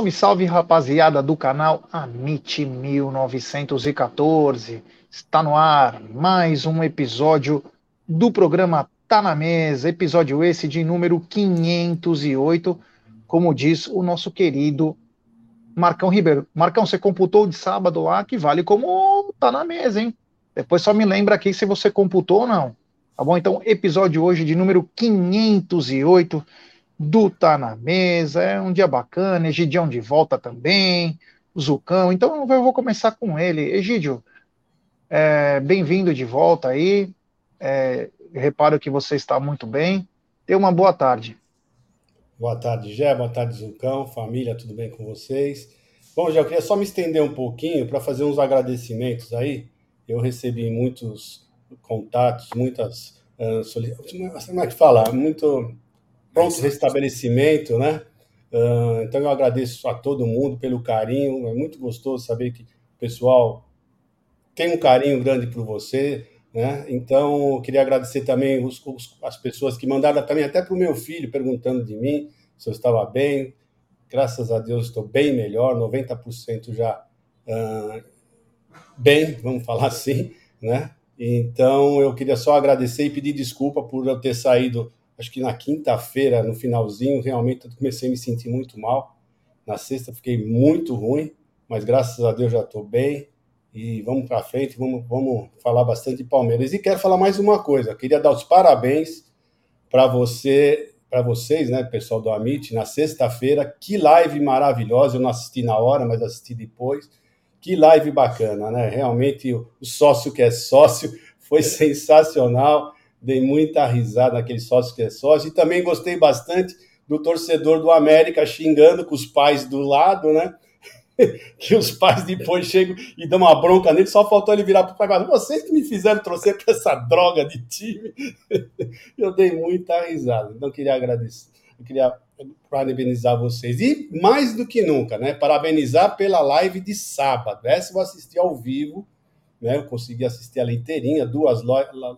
Salve, salve, rapaziada do canal Amit 1914. Está no ar mais um episódio do programa Tá na Mesa, episódio esse de número 508, como diz o nosso querido Marcão Ribeiro. Marcão, você computou de sábado lá que vale como tá na mesa, hein? Depois só me lembra aqui se você computou ou não. Tá bom? Então, episódio hoje de número 508 do Tá na Mesa. É um dia bacana, Egidião de volta também, Zucão. Então, eu vou começar com ele. Egídio, é, bem-vindo de volta aí. É, reparo que você está muito bem. Tenha uma boa tarde. Boa tarde, Gé. Boa tarde, Zucão. Família, tudo bem com vocês? Bom, já queria só me estender um pouquinho para fazer uns agradecimentos aí. Eu recebi muitos contatos, muitas. Uh, como é que fala? Muito pronto restabelecimento, né? Uh, então eu agradeço a todo mundo pelo carinho, é muito gostoso saber que o pessoal tem um carinho grande por você, né? Então eu queria agradecer também os, os, as pessoas que mandaram também até para o meu filho perguntando de mim se eu estava bem. Graças a Deus estou bem melhor, 90% já uh, bem, vamos falar assim, né? Então eu queria só agradecer e pedir desculpa por eu ter saído acho que na quinta-feira, no finalzinho, realmente eu comecei a me sentir muito mal. Na sexta fiquei muito ruim, mas graças a Deus já estou bem. E vamos para frente, vamos, vamos falar bastante de Palmeiras. E quero falar mais uma coisa. Queria dar os parabéns para você, para vocês, né, pessoal do Amit, na sexta-feira. Que live maravilhosa! Eu não assisti na hora, mas assisti depois. Que live bacana, né? Realmente o sócio que é sócio foi sensacional dei muita risada naquele sócio que é sócio, e também gostei bastante do torcedor do América xingando com os pais do lado, né? que os pais depois chegam e dão uma bronca nele, só faltou ele virar para o pai vocês que me fizeram torcer para essa droga de time. eu dei muita risada, então queria agradecer, eu queria parabenizar vocês. E mais do que nunca, né? Parabenizar pela live de sábado. Essa eu vou assistir ao vivo, né? Eu consegui assistir ela inteirinha, duas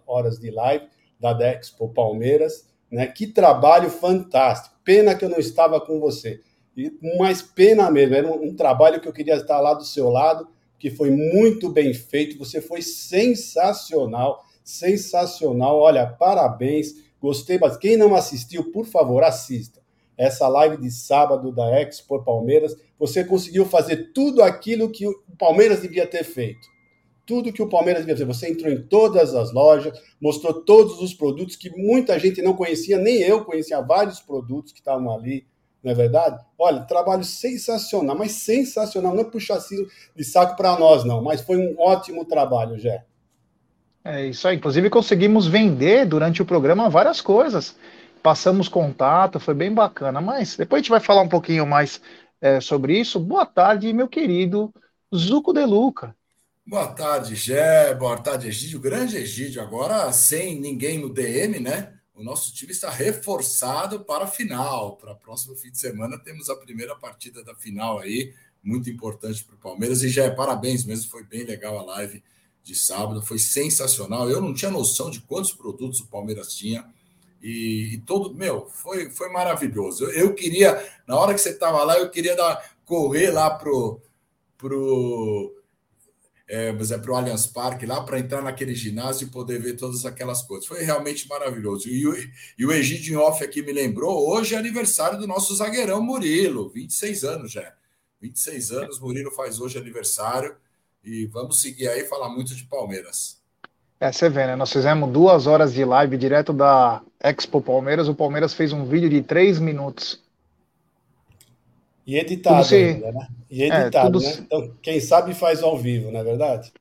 horas de live da Dexpo Palmeiras, né? Que trabalho fantástico. Pena que eu não estava com você. E mais pena mesmo, era um, um trabalho que eu queria estar lá do seu lado, que foi muito bem feito, você foi sensacional, sensacional. Olha, parabéns. Gostei, mas quem não assistiu, por favor, assista. Essa live de sábado da Expo Palmeiras, você conseguiu fazer tudo aquilo que o Palmeiras devia ter feito tudo que o Palmeiras devia fazer. Você entrou em todas as lojas, mostrou todos os produtos que muita gente não conhecia, nem eu conhecia vários produtos que estavam ali, não é verdade? Olha, trabalho sensacional, mas sensacional. Não é puxacinho de saco para nós, não, mas foi um ótimo trabalho, Jé. É isso aí. Inclusive, conseguimos vender durante o programa várias coisas. Passamos contato, foi bem bacana. Mas depois a gente vai falar um pouquinho mais é, sobre isso. Boa tarde, meu querido Zuco De Luca. Boa tarde, Gé. Boa tarde, Egídio. Grande Egídio. Agora sem ninguém no DM, né? O nosso time está reforçado para a final. Para o próximo fim de semana temos a primeira partida da final aí, muito importante para o Palmeiras. E já parabéns mesmo, foi bem legal a live de sábado, foi sensacional. Eu não tinha noção de quantos produtos o Palmeiras tinha. E, e todo, meu, foi, foi maravilhoso. Eu, eu queria, na hora que você estava lá, eu queria dar, correr lá pro, pro é, mas é para o Allianz Parque, lá para entrar naquele ginásio e poder ver todas aquelas coisas. Foi realmente maravilhoso. E o, e o Egídio Off aqui me lembrou, hoje é aniversário do nosso zagueirão Murilo, 26 anos já. 26 anos, Murilo faz hoje aniversário. E vamos seguir aí falar muito de Palmeiras. É, você vê, né? Nós fizemos duas horas de live direto da Expo Palmeiras. O Palmeiras fez um vídeo de três minutos e editado se... ainda, né? E é, editado, é, né? Então, quem sabe faz ao vivo, não é verdade?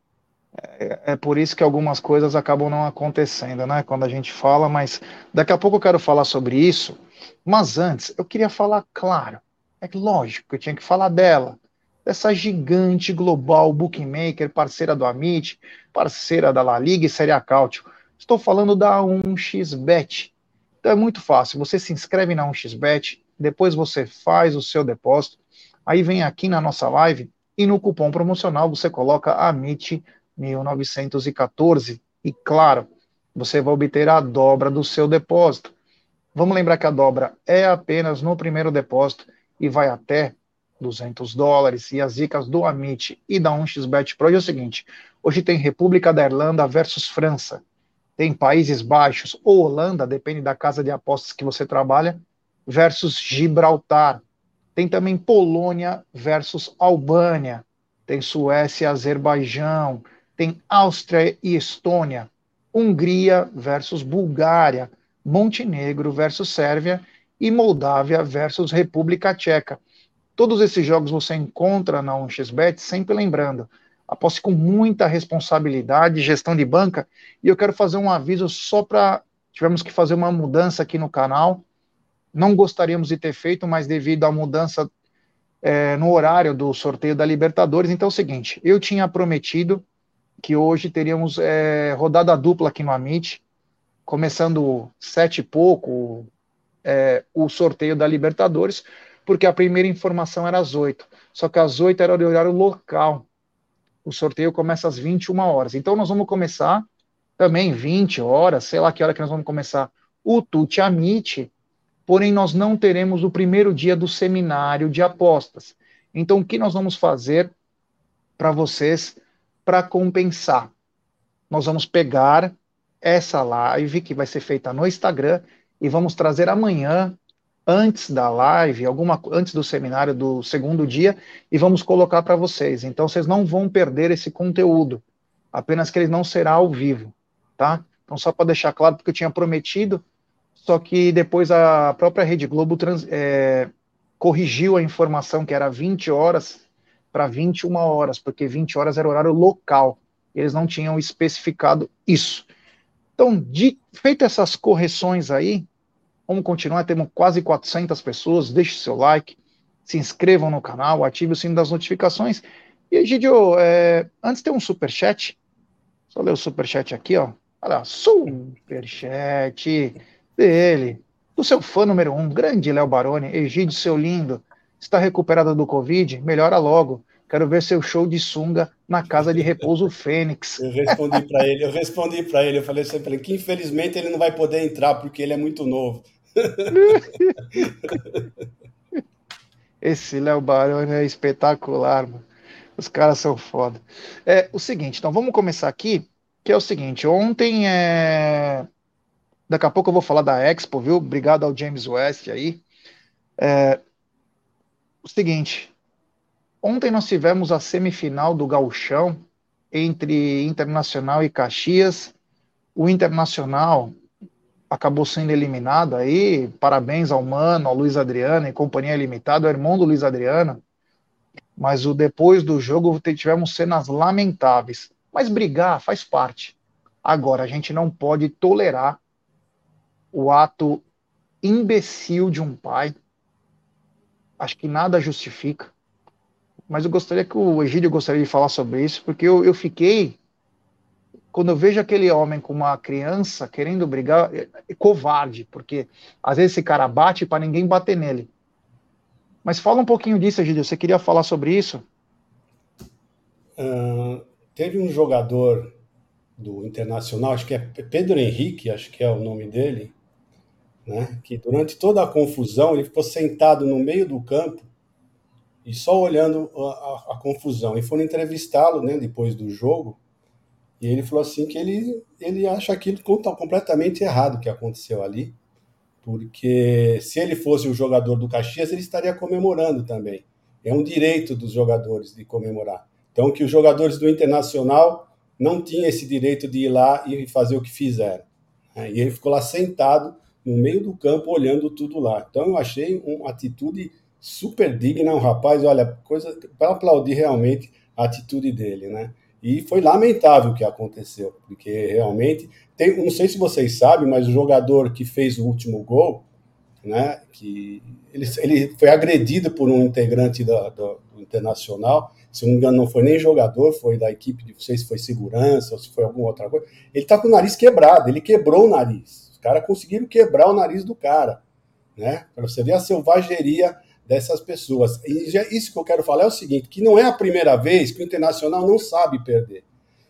É, é, por isso que algumas coisas acabam não acontecendo, né? Quando a gente fala, mas daqui a pouco eu quero falar sobre isso. Mas antes, eu queria falar, claro, é lógico que eu tinha que falar dela, dessa gigante global bookmaker, parceira do Amit, parceira da La Liga e Série A Cautio. Estou falando da 1xBet. Então é muito fácil, você se inscreve na 1xBet, depois você faz o seu depósito, aí vem aqui na nossa live e no cupom promocional você coloca AMIT 1914 e claro, você vai obter a dobra do seu depósito. Vamos lembrar que a dobra é apenas no primeiro depósito e vai até 200 dólares. E as dicas do Amit e da 1xBet Pro é o seguinte: hoje tem República da Irlanda versus França, tem Países Baixos ou Holanda, depende da casa de apostas que você trabalha, versus Gibraltar. Tem também Polônia versus Albânia, tem Suécia e Azerbaijão, tem Áustria e Estônia, Hungria versus Bulgária, Montenegro versus Sérvia. E Moldávia versus República Tcheca. Todos esses jogos você encontra na 1xBet, sempre lembrando, aposte com muita responsabilidade, gestão de banca, e eu quero fazer um aviso só para tivemos que fazer uma mudança aqui no canal. Não gostaríamos de ter feito, mas devido à mudança é, no horário do sorteio da Libertadores, então é o seguinte, eu tinha prometido que hoje teríamos é, rodada dupla aqui no Amit, começando sete e pouco, é, o sorteio da Libertadores, porque a primeira informação era às oito, só que às oito era o horário local, o sorteio começa às 21 horas, então nós vamos começar também 20 horas, sei lá que hora que nós vamos começar, o Tuti Amit, porém nós não teremos o primeiro dia do seminário de apostas. Então, o que nós vamos fazer para vocês para compensar. Nós vamos pegar essa live que vai ser feita no Instagram e vamos trazer amanhã antes da live, alguma antes do seminário do segundo dia e vamos colocar para vocês. Então vocês não vão perder esse conteúdo, apenas que ele não será ao vivo, tá? Então só para deixar claro porque eu tinha prometido, só que depois a própria Rede Globo trans, é, corrigiu a informação que era 20 horas para 21 horas, porque 20 horas era horário local. Eles não tinham especificado isso. Então, de, feito essas correções aí, vamos continuar. Temos quase 400 pessoas. Deixe seu like, se inscrevam no canal, ative o sino das notificações. E, Egidio, é, antes tem um super chat. Só ler o super chat aqui, ó. Olha, super chat dele, do seu fã número um, grande Léo Baroni, Egídio, seu lindo. Está recuperada do Covid? Melhora logo. Quero ver seu show de sunga na casa de repouso Fênix. Eu respondi para ele, eu respondi para ele, eu falei sempre que infelizmente ele não vai poder entrar porque ele é muito novo. Esse Léo Baroni é espetacular, mano. Os caras são foda. É o seguinte, então vamos começar aqui, que é o seguinte, ontem é... Daqui a pouco eu vou falar da Expo, viu? Obrigado ao James West aí. É, o seguinte: ontem nós tivemos a semifinal do Gauchão entre Internacional e Caxias. O Internacional acabou sendo eliminado aí. Parabéns ao Mano, ao Luiz Adriano e Companhia Limitada, o irmão do Luiz Adriano. Mas o depois do jogo tivemos cenas lamentáveis. Mas brigar faz parte. Agora, a gente não pode tolerar o ato imbecil de um pai acho que nada justifica. Mas eu gostaria que o Egídio gostaria de falar sobre isso, porque eu, eu fiquei, quando eu vejo aquele homem com uma criança querendo brigar, é, é covarde, porque às vezes esse cara bate para ninguém bater nele. Mas fala um pouquinho disso, Egídio, você queria falar sobre isso? Uh, teve um jogador do Internacional, acho que é Pedro Henrique, acho que é o nome dele, né? que durante toda a confusão ele ficou sentado no meio do campo e só olhando a, a, a confusão. E foram entrevistá-lo né, depois do jogo, e ele falou assim que ele, ele acha aquilo completamente errado que aconteceu ali, porque se ele fosse o jogador do Caxias, ele estaria comemorando também. É um direito dos jogadores de comemorar. Então, que os jogadores do Internacional não tinham esse direito de ir lá e fazer o que fizeram. Né? E ele ficou lá sentado no meio do campo olhando tudo lá. Então eu achei uma atitude super digna, um rapaz, olha, coisa para aplaudir realmente a atitude dele, né? E foi lamentável o que aconteceu, porque realmente tem, não sei se vocês sabem, mas o jogador que fez o último gol, né, que ele, ele foi agredido por um integrante da, do, do Internacional, se não me engano, não foi nem jogador, foi da equipe de, sei se foi segurança ou se foi alguma outra coisa. Ele está com o nariz quebrado, ele quebrou o nariz caras conseguiram quebrar o nariz do cara, né? Para você ver a selvageria dessas pessoas. E já, isso que eu quero falar é o seguinte, que não é a primeira vez que o Internacional não sabe perder.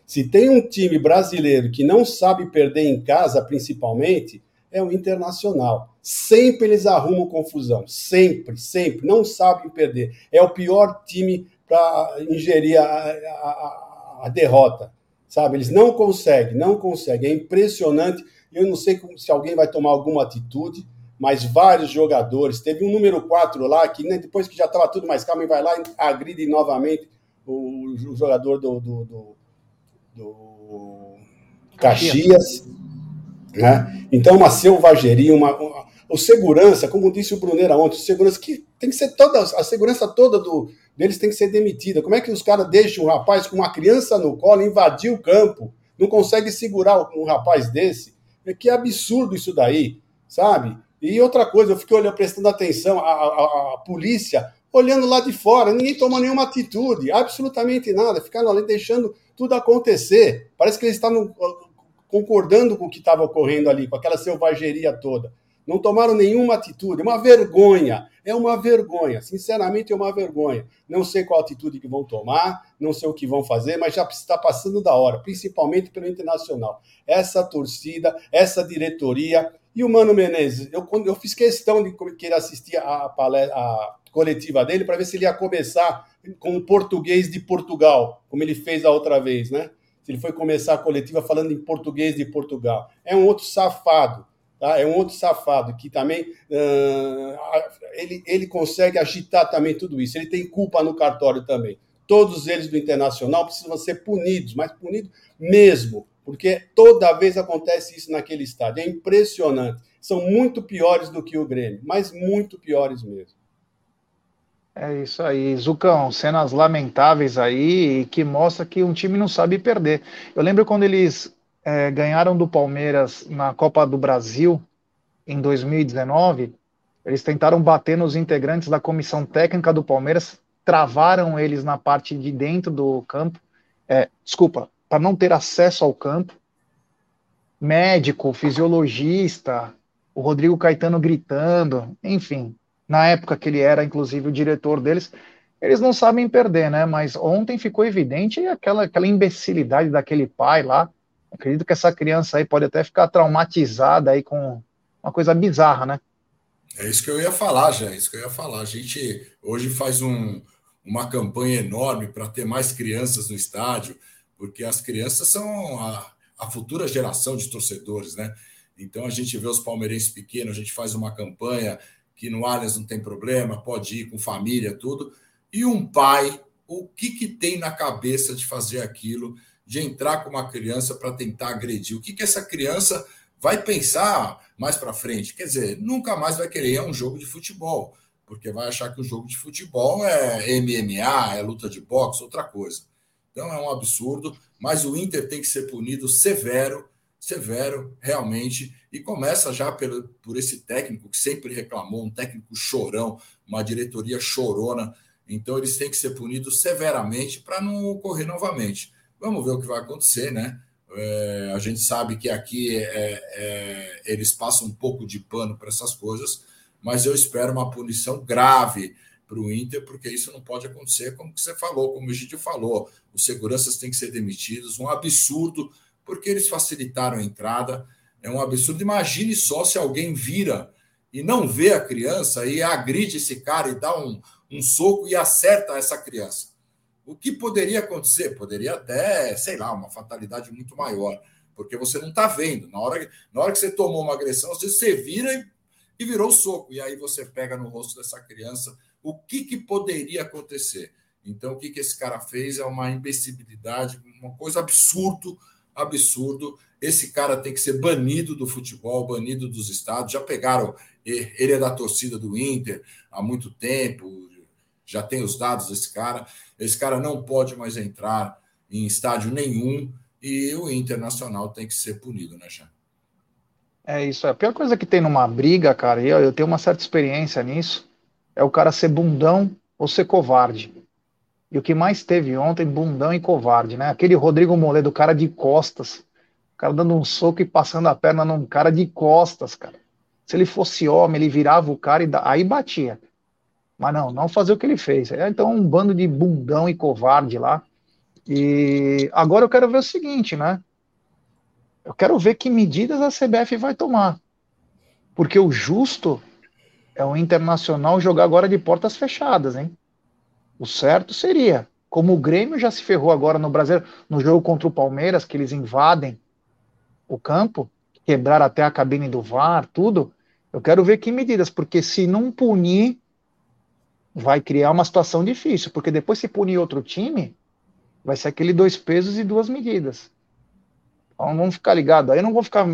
Se tem um time brasileiro que não sabe perder em casa, principalmente, é o Internacional. Sempre eles arrumam confusão. Sempre, sempre. Não sabem perder. É o pior time para ingerir a, a, a, derrota. Sabe? Eles não conseguem, não conseguem. É impressionante. Eu não sei se alguém vai tomar alguma atitude, mas vários jogadores. Teve um número 4 lá que né, depois que já estava tudo mais calmo, vai lá e agride novamente o, o jogador do, do, do, do Caxias. Né? Então, uma selvageria, uma, uma, o segurança, como disse o Brunera ontem, o segurança que tem que ser toda, a segurança toda do, deles tem que ser demitida. Como é que os caras deixam um rapaz com uma criança no colo invadir o campo? Não consegue segurar um rapaz desse? É que absurdo isso daí, sabe? E outra coisa, eu fiquei olhando, prestando atenção, a, a, polícia olhando lá de fora, ninguém toma nenhuma atitude, absolutamente nada, ficaram ali deixando tudo acontecer. Parece que eles estavam concordando com o que estava ocorrendo ali, com aquela selvageria toda. Não tomaram nenhuma atitude, é uma vergonha, é uma vergonha, sinceramente é uma vergonha. Não sei qual atitude que vão tomar, não sei o que vão fazer, mas já está passando da hora, principalmente pelo internacional. Essa torcida, essa diretoria e o Mano Menezes, eu, eu fiz questão de que ele assistir a, a coletiva dele para ver se ele ia começar com o português de Portugal, como ele fez a outra vez, né? se ele foi começar a coletiva falando em português de Portugal. É um outro safado, tá? É um outro safado que também uh, ele, ele consegue agitar também tudo isso. Ele tem culpa no cartório também. Todos eles do Internacional precisam ser punidos, mas punidos mesmo, porque toda vez acontece isso naquele estádio. É impressionante. São muito piores do que o Grêmio, mas muito piores mesmo. É isso aí, Zucão, cenas lamentáveis aí que mostra que um time não sabe perder. Eu lembro quando eles é, ganharam do Palmeiras na Copa do Brasil em 2019, eles tentaram bater nos integrantes da comissão técnica do Palmeiras, travaram eles na parte de dentro do campo, é, desculpa, para não ter acesso ao campo. Médico, fisiologista, o Rodrigo Caetano gritando, enfim, na época que ele era, inclusive, o diretor deles, eles não sabem perder, né? Mas ontem ficou evidente aquela, aquela imbecilidade daquele pai lá. Acredito que essa criança aí pode até ficar traumatizada aí com uma coisa bizarra, né? É isso que eu ia falar, já, é isso que eu ia falar. A gente hoje faz um, uma campanha enorme para ter mais crianças no estádio, porque as crianças são a, a futura geração de torcedores, né? Então a gente vê os palmeirenses pequenos, a gente faz uma campanha, que no Allianz não tem problema, pode ir com família, tudo. E um pai, o que, que tem na cabeça de fazer aquilo, de entrar com uma criança para tentar agredir? O que, que essa criança vai pensar mais para frente? Quer dizer, nunca mais vai querer um jogo de futebol, porque vai achar que o jogo de futebol é MMA, é luta de boxe, outra coisa. Então é um absurdo, mas o Inter tem que ser punido severo severo, realmente, e começa já pelo, por esse técnico que sempre reclamou, um técnico chorão, uma diretoria chorona. Então, eles têm que ser punidos severamente para não ocorrer novamente. Vamos ver o que vai acontecer, né? É, a gente sabe que aqui é, é, eles passam um pouco de pano para essas coisas, mas eu espero uma punição grave para o Inter, porque isso não pode acontecer, como você falou, como o Gide falou. Os seguranças têm que ser demitidos, um absurdo porque eles facilitaram a entrada. É um absurdo. Imagine só se alguém vira e não vê a criança e agride esse cara e dá um, um soco e acerta essa criança. O que poderia acontecer? Poderia até, sei lá, uma fatalidade muito maior, porque você não está vendo. Na hora, na hora que você tomou uma agressão, você, você vira e, e virou soco. E aí você pega no rosto dessa criança. O que, que poderia acontecer? Então, o que, que esse cara fez é uma imbecilidade, uma coisa absurda absurdo. Esse cara tem que ser banido do futebol, banido dos estados. Já pegaram, ele é da torcida do Inter há muito tempo, já tem os dados desse cara. Esse cara não pode mais entrar em estádio nenhum e o Internacional tem que ser punido, né, Jean? É isso. A pior coisa que tem numa briga, cara, e eu tenho uma certa experiência nisso, é o cara ser bundão ou ser covarde. E o que mais teve ontem, bundão e covarde, né? Aquele Rodrigo Moledo, cara de costas. O cara dando um soco e passando a perna num cara de costas, cara. Se ele fosse homem, ele virava o cara e aí batia. Mas não, não fazer o que ele fez. É, então, um bando de bundão e covarde lá. E agora eu quero ver o seguinte, né? Eu quero ver que medidas a CBF vai tomar. Porque o justo é o Internacional jogar agora de portas fechadas, hein? O certo seria, como o Grêmio já se ferrou agora no Brasil, no jogo contra o Palmeiras, que eles invadem o campo, quebrar até a cabine do VAR, tudo. Eu quero ver que medidas, porque se não punir, vai criar uma situação difícil, porque depois se punir outro time, vai ser aquele dois pesos e duas medidas. Então vamos ficar ligados. Aí eu não vou ficar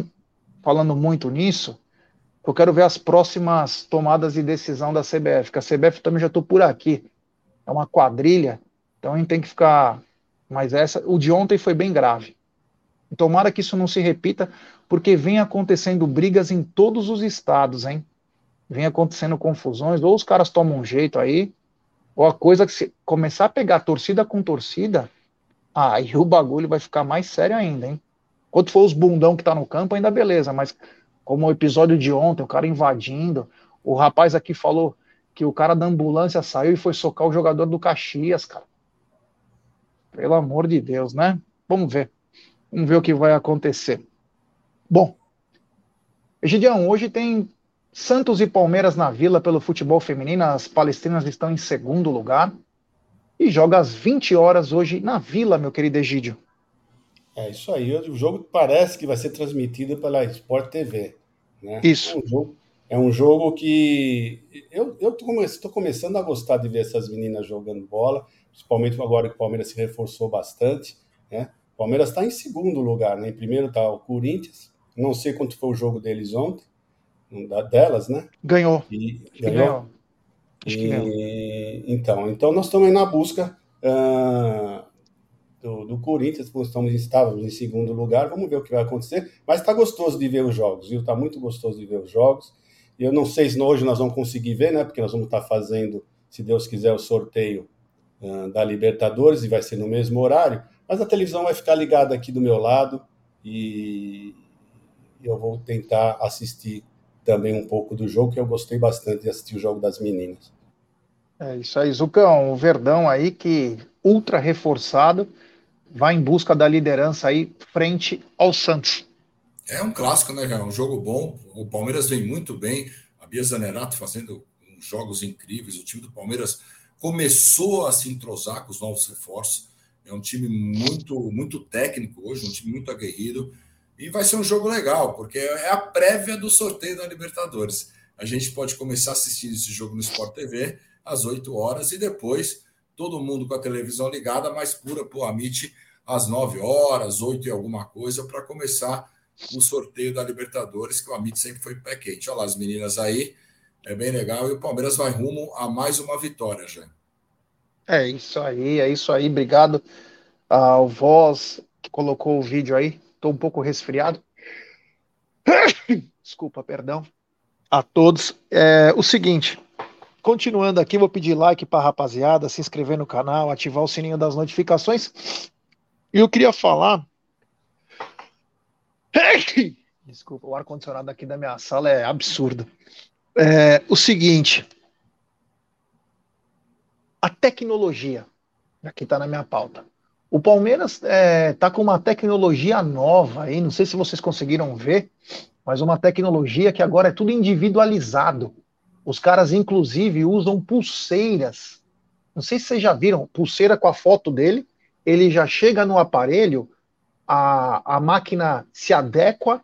falando muito nisso, eu quero ver as próximas tomadas de decisão da CBF, que a CBF também já estou por aqui. É uma quadrilha, então a gente tem que ficar. Mas essa, o de ontem foi bem grave. Tomara que isso não se repita, porque vem acontecendo brigas em todos os estados, hein? Vem acontecendo confusões, ou os caras tomam um jeito aí, ou a coisa que se começar a pegar torcida com torcida, aí o bagulho vai ficar mais sério ainda, hein? Quando for os bundão que tá no campo, ainda beleza, mas como o episódio de ontem, o cara invadindo. O rapaz aqui falou que o cara da ambulância saiu e foi socar o jogador do Caxias, cara. Pelo amor de Deus, né? Vamos ver. Vamos ver o que vai acontecer. Bom, Egidião, hoje tem Santos e Palmeiras na Vila pelo futebol feminino. As palestrinas estão em segundo lugar. E joga às 20 horas hoje na Vila, meu querido Egídio. É isso aí. O jogo parece que vai ser transmitido pela Sport TV. Né? Isso. É um jogo, é um jogo que eu estou começando a gostar de ver essas meninas jogando bola, principalmente agora que o Palmeiras se reforçou bastante. Né? O Palmeiras está em segundo lugar, né? em primeiro está o Corinthians. Não sei quanto foi o jogo deles ontem, delas, né? Ganhou. E, ganhou. ganhou. E, então, então nós estamos aí na busca uh, do, do Corinthians, estamos, estávamos em segundo lugar, vamos ver o que vai acontecer, mas está gostoso de ver os jogos, viu? Está muito gostoso de ver os jogos. E eu não sei se hoje nós vamos conseguir ver, né? Porque nós vamos estar tá fazendo, se Deus quiser, o sorteio uh, da Libertadores e vai ser no mesmo horário, mas a televisão vai ficar ligada aqui do meu lado e eu vou tentar assistir também um pouco do jogo, que eu gostei bastante de assistir o jogo das meninas. É isso aí, Zucão, o Verdão aí que ultra reforçado vai em busca da liderança aí frente ao Santos. É um clássico, né? É um jogo bom. O Palmeiras vem muito bem. A Bia Zanerato fazendo jogos incríveis. O time do Palmeiras começou a se entrosar com os novos reforços. É um time muito, muito técnico hoje, um time muito aguerrido. E vai ser um jogo legal, porque é a prévia do sorteio da Libertadores. A gente pode começar assistindo esse jogo no Sport TV às 8 horas e depois todo mundo com a televisão ligada, mais pura para o Amit às 9 horas, 8 e alguma coisa, para começar o sorteio da Libertadores, que o Amit sempre foi pé quente. Olha lá as meninas aí, é bem legal, e o Palmeiras vai rumo a mais uma vitória já. É isso aí, é isso aí, obrigado ao Voz que colocou o vídeo aí, estou um pouco resfriado. Desculpa, perdão. A todos. É, o seguinte, Continuando aqui, vou pedir like para a rapaziada, se inscrever no canal, ativar o sininho das notificações. E eu queria falar. Desculpa, o ar-condicionado aqui da minha sala é absurdo. É, o seguinte. A tecnologia. Aqui está na minha pauta. O Palmeiras está é, tá com uma tecnologia nova aí, não sei se vocês conseguiram ver, mas uma tecnologia que agora é tudo individualizado. Os caras, inclusive, usam pulseiras. Não sei se vocês já viram, pulseira com a foto dele. Ele já chega no aparelho, a, a máquina se adequa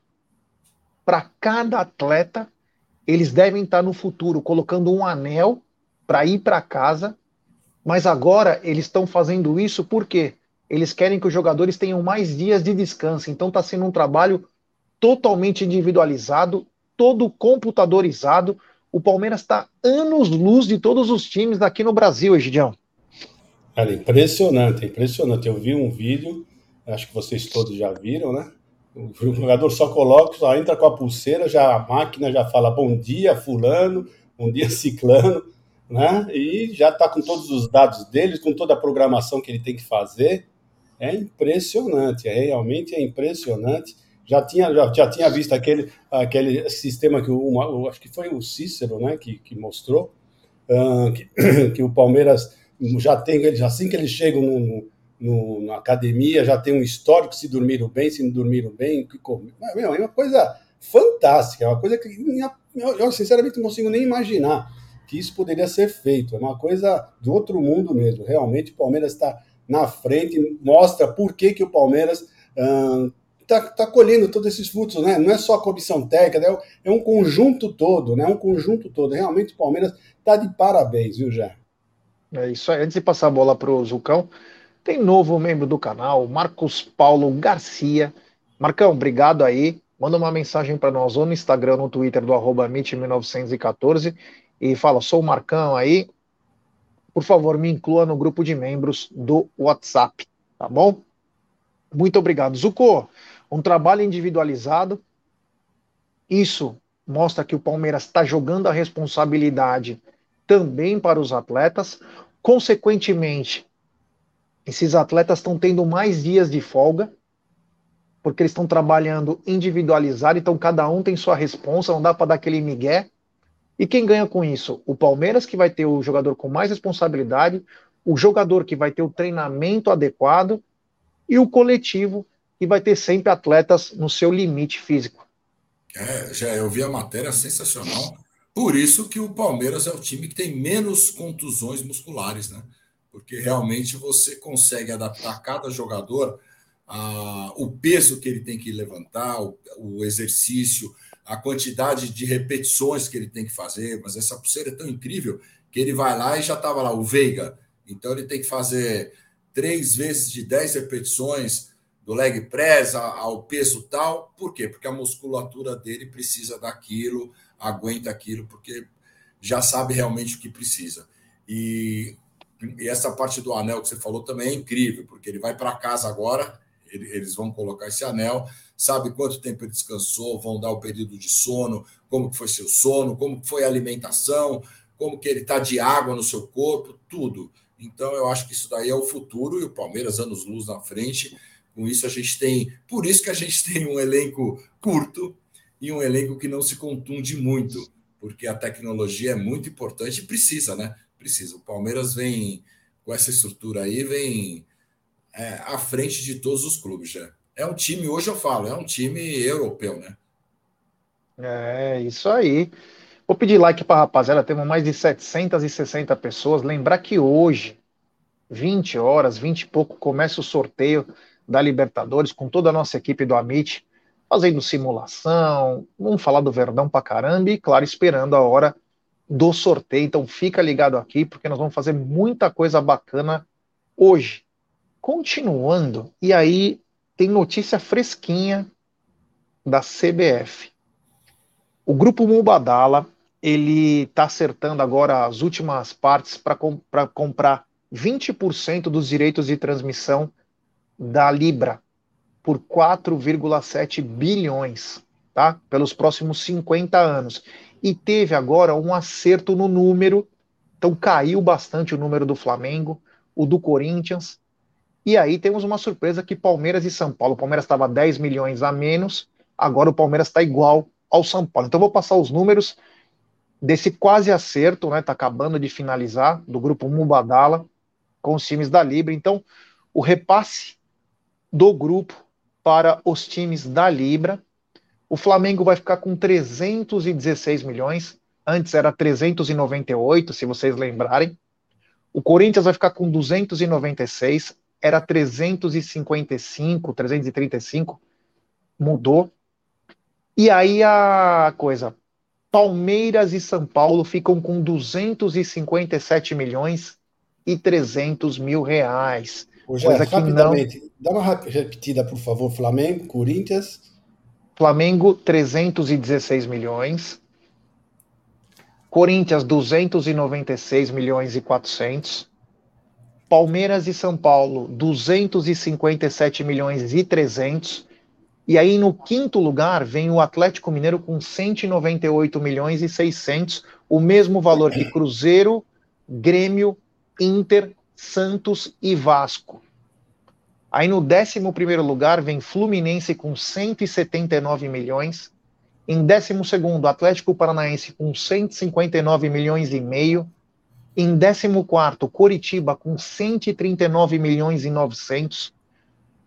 para cada atleta. Eles devem estar no futuro colocando um anel para ir para casa, mas agora eles estão fazendo isso porque eles querem que os jogadores tenham mais dias de descanso. Então está sendo um trabalho totalmente individualizado, todo computadorizado o Palmeiras está anos-luz de todos os times daqui no Brasil, Egidião. Cara, impressionante, impressionante. Eu vi um vídeo, acho que vocês todos já viram, né? O jogador só coloca, só entra com a pulseira, já a máquina já fala bom dia, fulano, bom dia, ciclano, né? E já está com todos os dados dele, com toda a programação que ele tem que fazer. É impressionante, é, realmente é impressionante já tinha, já, já tinha visto aquele, aquele sistema que o, acho que foi o Cícero, né, que, que mostrou, uh, que, que, o Palmeiras já tem, assim que eles chegam no, no, na academia, já tem um histórico se dormiram bem, se não dormiram bem, que é uma coisa fantástica, é uma coisa que eu, eu sinceramente não consigo nem imaginar que isso poderia ser feito. É uma coisa do outro mundo mesmo. Realmente o Palmeiras está na frente, mostra por que, que o Palmeiras está tá colhendo todos esses frutos, né? Não é só a comissão técnica, é, é um conjunto todo, né? É um conjunto todo. Realmente o Palmeiras está de parabéns, viu, Jé? É isso aí. Antes de passar a bola para o Zucão, tem novo membro do canal, Marcos Paulo Garcia. Marcão, obrigado aí. Manda uma mensagem para nós ou no Instagram, no Twitter do arroba 1914 e fala, sou o Marcão aí. Por favor, me inclua no grupo de membros do WhatsApp, tá bom? Muito obrigado. Zuko, um trabalho individualizado. Isso mostra que o Palmeiras está jogando a responsabilidade também para os atletas. Consequentemente, esses atletas estão tendo mais dias de folga, porque eles estão trabalhando individualizado, então cada um tem sua responsa, não dá para dar aquele migué. E quem ganha com isso? O Palmeiras, que vai ter o jogador com mais responsabilidade, o jogador que vai ter o treinamento adequado e o coletivo, que vai ter sempre atletas no seu limite físico. É, já eu vi a matéria sensacional. Por isso que o Palmeiras é o time que tem menos contusões musculares, né? Porque realmente você consegue adaptar cada jogador a, o peso que ele tem que levantar, o, o exercício, a quantidade de repetições que ele tem que fazer. Mas essa pulseira é tão incrível que ele vai lá e já estava lá, o Veiga. Então ele tem que fazer três vezes de dez repetições do leg press ao peso tal. Por quê? Porque a musculatura dele precisa daquilo, aguenta aquilo, porque já sabe realmente o que precisa. E, e essa parte do anel que você falou também é incrível, porque ele vai para casa agora, eles vão colocar esse anel, sabe quanto tempo ele descansou, vão dar o período de sono, como foi seu sono, como foi a alimentação, como que ele está de água no seu corpo, tudo. Então eu acho que isso daí é o futuro e o Palmeiras anos luz na frente com isso, a gente tem. Por isso que a gente tem um elenco curto e um elenco que não se contunde muito, porque a tecnologia é muito importante e precisa, né? Precisa. O Palmeiras vem com essa estrutura aí, vem é, à frente de todos os clubes já. É um time, hoje eu falo, é um time europeu, né? É, isso aí. Vou pedir like para a rapaziada, temos mais de 760 pessoas. Lembrar que hoje, 20 horas, 20 e pouco, começa o sorteio da Libertadores, com toda a nossa equipe do Amit, fazendo simulação, vamos falar do Verdão pra caramba e, claro, esperando a hora do sorteio. Então fica ligado aqui, porque nós vamos fazer muita coisa bacana hoje. Continuando, e aí tem notícia fresquinha da CBF. O grupo Mubadala, ele está acertando agora as últimas partes para com, comprar 20% dos direitos de transmissão da Libra por 4,7 bilhões, tá? Pelos próximos 50 anos. E teve agora um acerto no número, então caiu bastante o número do Flamengo, o do Corinthians. E aí temos uma surpresa que Palmeiras e São Paulo, o Palmeiras estava 10 milhões a menos, agora o Palmeiras está igual ao São Paulo. Então vou passar os números desse quase acerto, né? Tá acabando de finalizar do grupo Mubadala com os times da Libra. Então, o repasse do grupo para os times da Libra. O Flamengo vai ficar com 316 milhões, antes era 398, se vocês lembrarem. O Corinthians vai ficar com 296, era 355, 335, mudou. E aí a coisa, Palmeiras e São Paulo ficam com 257 milhões e 300 mil reais. Hoje, coisa que rapidamente, não... dá uma repetida, por favor. Flamengo, Corinthians. Flamengo, 316 milhões. Corinthians, 296 milhões e 400. Palmeiras e São Paulo, 257 milhões e 300. E aí, no quinto lugar, vem o Atlético Mineiro com 198 milhões e 600, o mesmo valor que Cruzeiro, Grêmio, Inter Santos e Vasco. Aí no 11 lugar vem Fluminense com 179 milhões. Em 12, Atlético Paranaense com 159 milhões e meio. Em 14, Coritiba com 139 milhões e 900.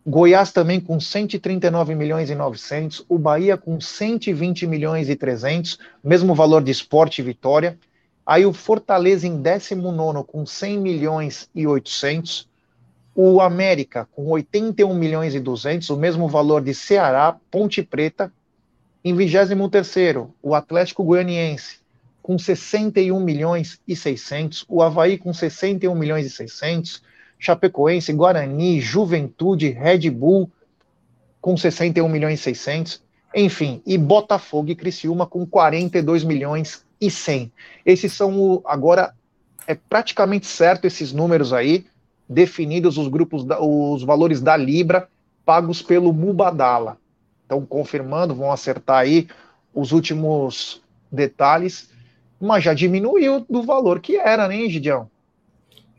Goiás também com 139 milhões e 900, o Bahia com 120 milhões e 300, mesmo valor de esporte e vitória. Aí o Fortaleza em 19 com 100 milhões e 800, o América com 81 milhões e 200, o mesmo valor de Ceará, Ponte Preta. Em 23 o Atlético Goianiense com 61 milhões e 600, o Havaí com 61 milhões e 600, Chapecoense, Guarani, Juventude, Red Bull com 61 milhões e 600, enfim, e Botafogo e Criciúma com 42 milhões e 100. Esses são o, agora é praticamente certo esses números aí, definidos os grupos, da, os valores da Libra pagos pelo Mubadala. Então, confirmando, vão acertar aí os últimos detalhes, mas já diminuiu do valor que era, né, Gidião?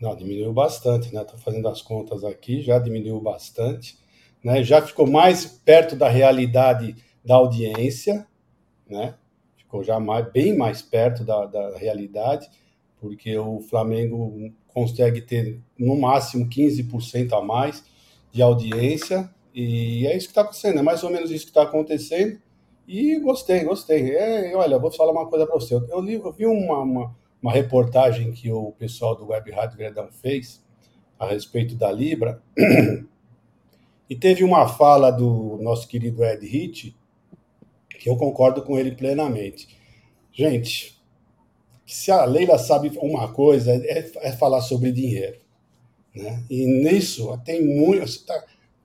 Não, diminuiu bastante, né? Estou fazendo as contas aqui, já diminuiu bastante, né? Já ficou mais perto da realidade da audiência, né? Ficou já mais, bem mais perto da, da realidade, porque o Flamengo consegue ter no máximo 15% a mais de audiência, e é isso que está acontecendo, é mais ou menos isso que está acontecendo. E gostei, gostei. É, olha, vou falar uma coisa para você. Eu, li, eu vi uma, uma uma reportagem que o pessoal do Web Rádio Verdão fez a respeito da Libra. E teve uma fala do nosso querido Ed Hit, que eu concordo com ele plenamente. Gente, se a Leila sabe uma coisa, é, é falar sobre dinheiro. Né? E nisso tem, muito,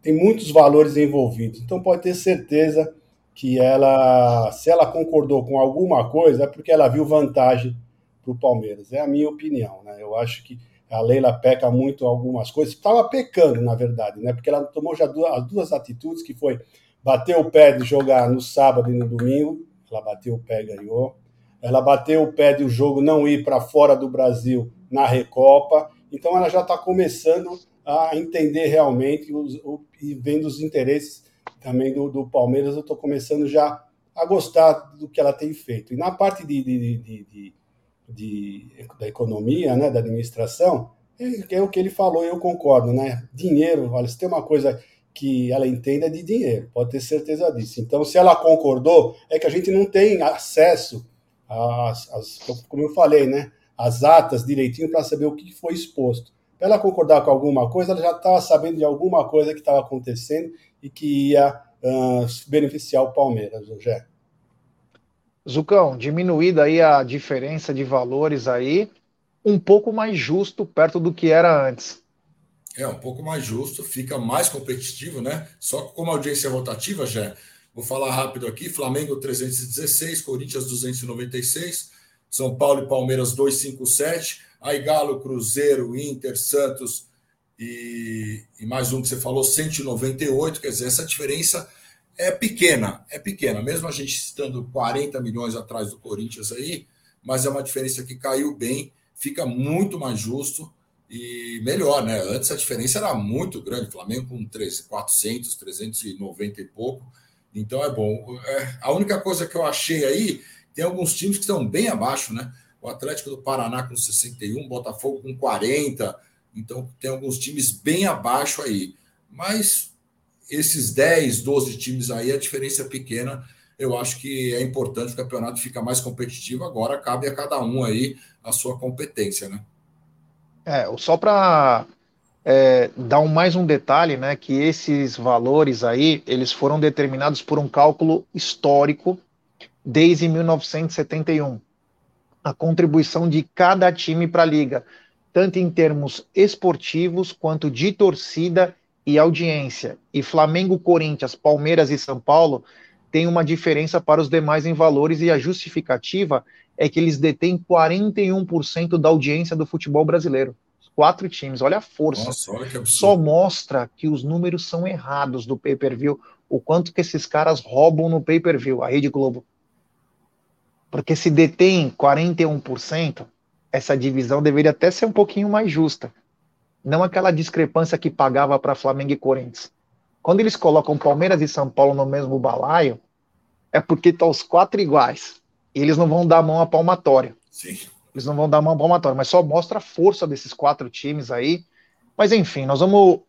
tem muitos valores envolvidos. Então pode ter certeza que ela, se ela concordou com alguma coisa, é porque ela viu vantagem para o Palmeiras. É a minha opinião. Né? Eu acho que a Leila peca muito algumas coisas. Estava pecando, na verdade, né? porque ela tomou já duas, as duas atitudes, que foi bater o pé de jogar no sábado e no domingo. Ela bateu o pé e ganhou. Ela bateu o pé de o jogo não ir para fora do Brasil na Recopa. Então ela já está começando a entender realmente os, o, e vendo os interesses também do, do Palmeiras. Eu estou começando já a gostar do que ela tem feito. E na parte de, de, de, de da economia, né, da administração, é, é, o que ele falou, eu concordo, né? Dinheiro, olha, se tem uma coisa que ela entenda é de dinheiro, pode ter certeza disso. Então, se ela concordou, é que a gente não tem acesso às, às como eu falei, né, as atas direitinho para saber o que foi exposto. Para ela concordar com alguma coisa, ela já estava sabendo de alguma coisa que estava acontecendo e que ia uh, beneficiar o Palmeiras, José. Zucão, diminuída aí a diferença de valores aí, um pouco mais justo perto do que era antes. É, um pouco mais justo, fica mais competitivo, né? Só que como a audiência é rotativa, já vou falar rápido aqui: Flamengo 316, Corinthians 296, São Paulo e Palmeiras 257, aí Galo, Cruzeiro, Inter, Santos e, e mais um que você falou, 198. Quer dizer, essa diferença é pequena, é pequena, mesmo a gente estando 40 milhões atrás do Corinthians aí, mas é uma diferença que caiu bem, fica muito mais justo e melhor, né? Antes a diferença era muito grande, Flamengo com 3, 400, 390 e pouco, então é bom. É, a única coisa que eu achei aí, tem alguns times que estão bem abaixo, né? O Atlético do Paraná com 61, Botafogo com 40, então tem alguns times bem abaixo aí. Mas esses 10, 12 times aí, a diferença é pequena. Eu acho que é importante o campeonato ficar mais competitivo. Agora cabe a cada um aí a sua competência, né? É, só para é, dar um, mais um detalhe, né, que esses valores aí, eles foram determinados por um cálculo histórico desde 1971. A contribuição de cada time para a liga, tanto em termos esportivos quanto de torcida e audiência, e Flamengo, Corinthians, Palmeiras e São Paulo tem uma diferença para os demais em valores e a justificativa é que eles detêm 41% da audiência do futebol brasileiro. Quatro times, olha a força. Nossa, olha Só mostra que os números são errados do pay-per-view, o quanto que esses caras roubam no pay-per-view, a Rede Globo. Porque se detém 41%, essa divisão deveria até ser um pouquinho mais justa não aquela discrepância que pagava para Flamengo e Corinthians. Quando eles colocam Palmeiras e São Paulo no mesmo balaio, é porque estão tá os quatro iguais. E eles não vão dar a mão à palmatória. Sim. Eles não vão dar a mão à palmatória, mas só mostra a força desses quatro times aí. Mas enfim, nós vamos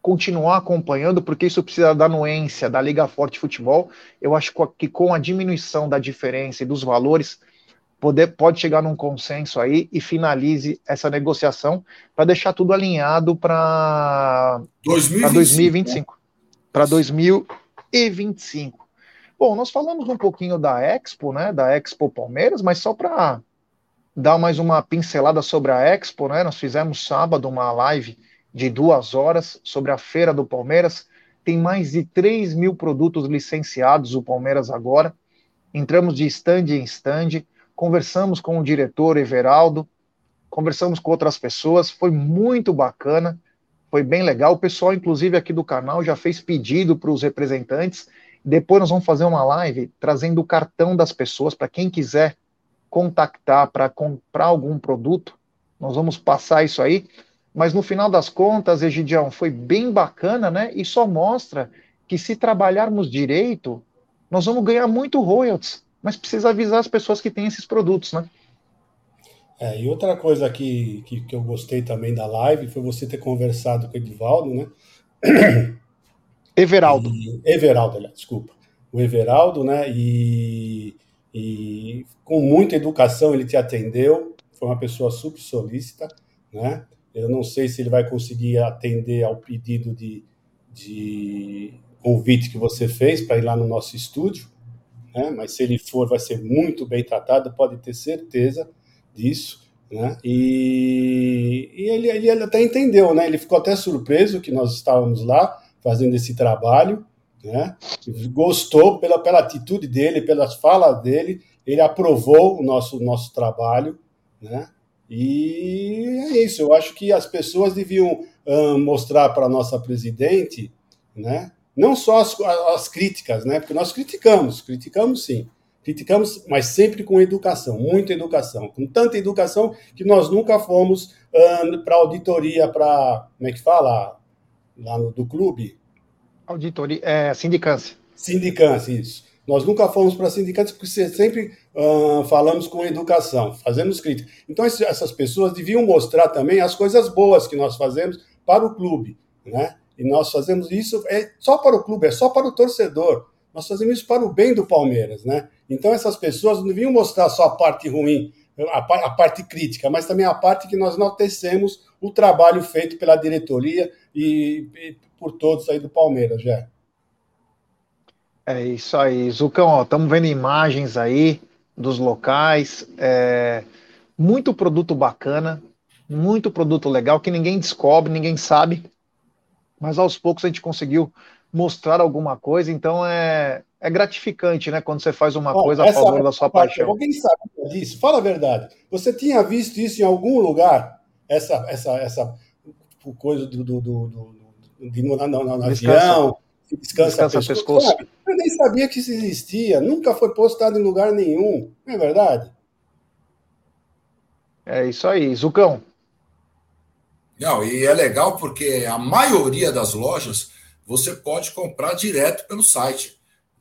continuar acompanhando, porque isso precisa da anuência da Liga Forte Futebol. Eu acho que com a diminuição da diferença e dos valores, poder, pode chegar num consenso aí e finalize essa negociação para deixar tudo alinhado para 2025. Para 2025. Bom, nós falamos um pouquinho da Expo, né? Da Expo Palmeiras, mas só para dar mais uma pincelada sobre a Expo, né? Nós fizemos sábado uma live de duas horas sobre a feira do Palmeiras. Tem mais de 3 mil produtos licenciados o Palmeiras agora. Entramos de stand em stand, conversamos com o diretor Everaldo, conversamos com outras pessoas, foi muito bacana, foi bem legal. O pessoal, inclusive, aqui do canal já fez pedido para os representantes. Depois nós vamos fazer uma live trazendo o cartão das pessoas para quem quiser contactar para comprar algum produto. Nós vamos passar isso aí. Mas no final das contas, Egidião, foi bem bacana, né? E só mostra que se trabalharmos direito, nós vamos ganhar muito royalties. Mas precisa avisar as pessoas que têm esses produtos, né? É, e outra coisa que, que, que, eu gostei também da live foi você ter conversado com o Edivaldo, né? Everaldo. E, Everaldo, aliás, desculpa. O Everaldo, né? E, e com muita educação ele te atendeu, foi uma pessoa super solícita, né? Eu não sei se ele vai conseguir atender ao pedido de, de convite que você fez para ir lá no nosso estúdio, né? mas se ele for, vai ser muito bem tratado, pode ter certeza disso. Né? E, e ele, ele, até entendeu, né? ele ficou até surpreso que nós estávamos lá fazendo esse trabalho, né? gostou pela, pela atitude dele, pelas falas dele, ele aprovou o nosso, nosso trabalho, né? E é isso, eu acho que as pessoas deviam uh, mostrar para a nossa presidente, né? Não só as, as, críticas, né? porque nós criticamos, criticamos sim, criticamos, mas sempre com educação, muita educação, com tanta educação que nós nunca fomos uh, para auditoria, para, como é que fala, lá no, do clube? Auditoria, é, sindicância. Sindicância, isso. Nós nunca fomos para sindicatos porque sempre uh, falamos com educação, fazemos crítica. Então, essas pessoas deviam mostrar também as coisas boas que nós fazemos para o clube, né? E nós fazemos isso é só para o clube, é só para o torcedor. Nós fazemos isso para o bem do Palmeiras, né? Então, essas pessoas não deviam mostrar só a parte ruim, a, a parte crítica, mas também a parte que nós enaltecemos o trabalho feito pela diretoria e, e por todos aí do Palmeiras, já. É isso aí, Zucão, estamos vendo imagens aí dos locais, é, muito produto bacana, muito produto legal que ninguém descobre, ninguém sabe, mas aos poucos a gente conseguiu mostrar alguma coisa, então é, é gratificante, né, quando você faz uma coisa a favor da sua paixão. Alguém sabe disso? Fala a verdade. Você tinha visto isso em algum lugar? Essa, essa, essa coisa do, do, do, do de, no, no, no, no avião, descansa, descansa pescoço. pescoço. Eu nem sabia que isso existia, nunca foi postado em lugar nenhum, não é verdade? É isso aí, Zucão. Não, e é legal porque a maioria das lojas você pode comprar direto pelo site.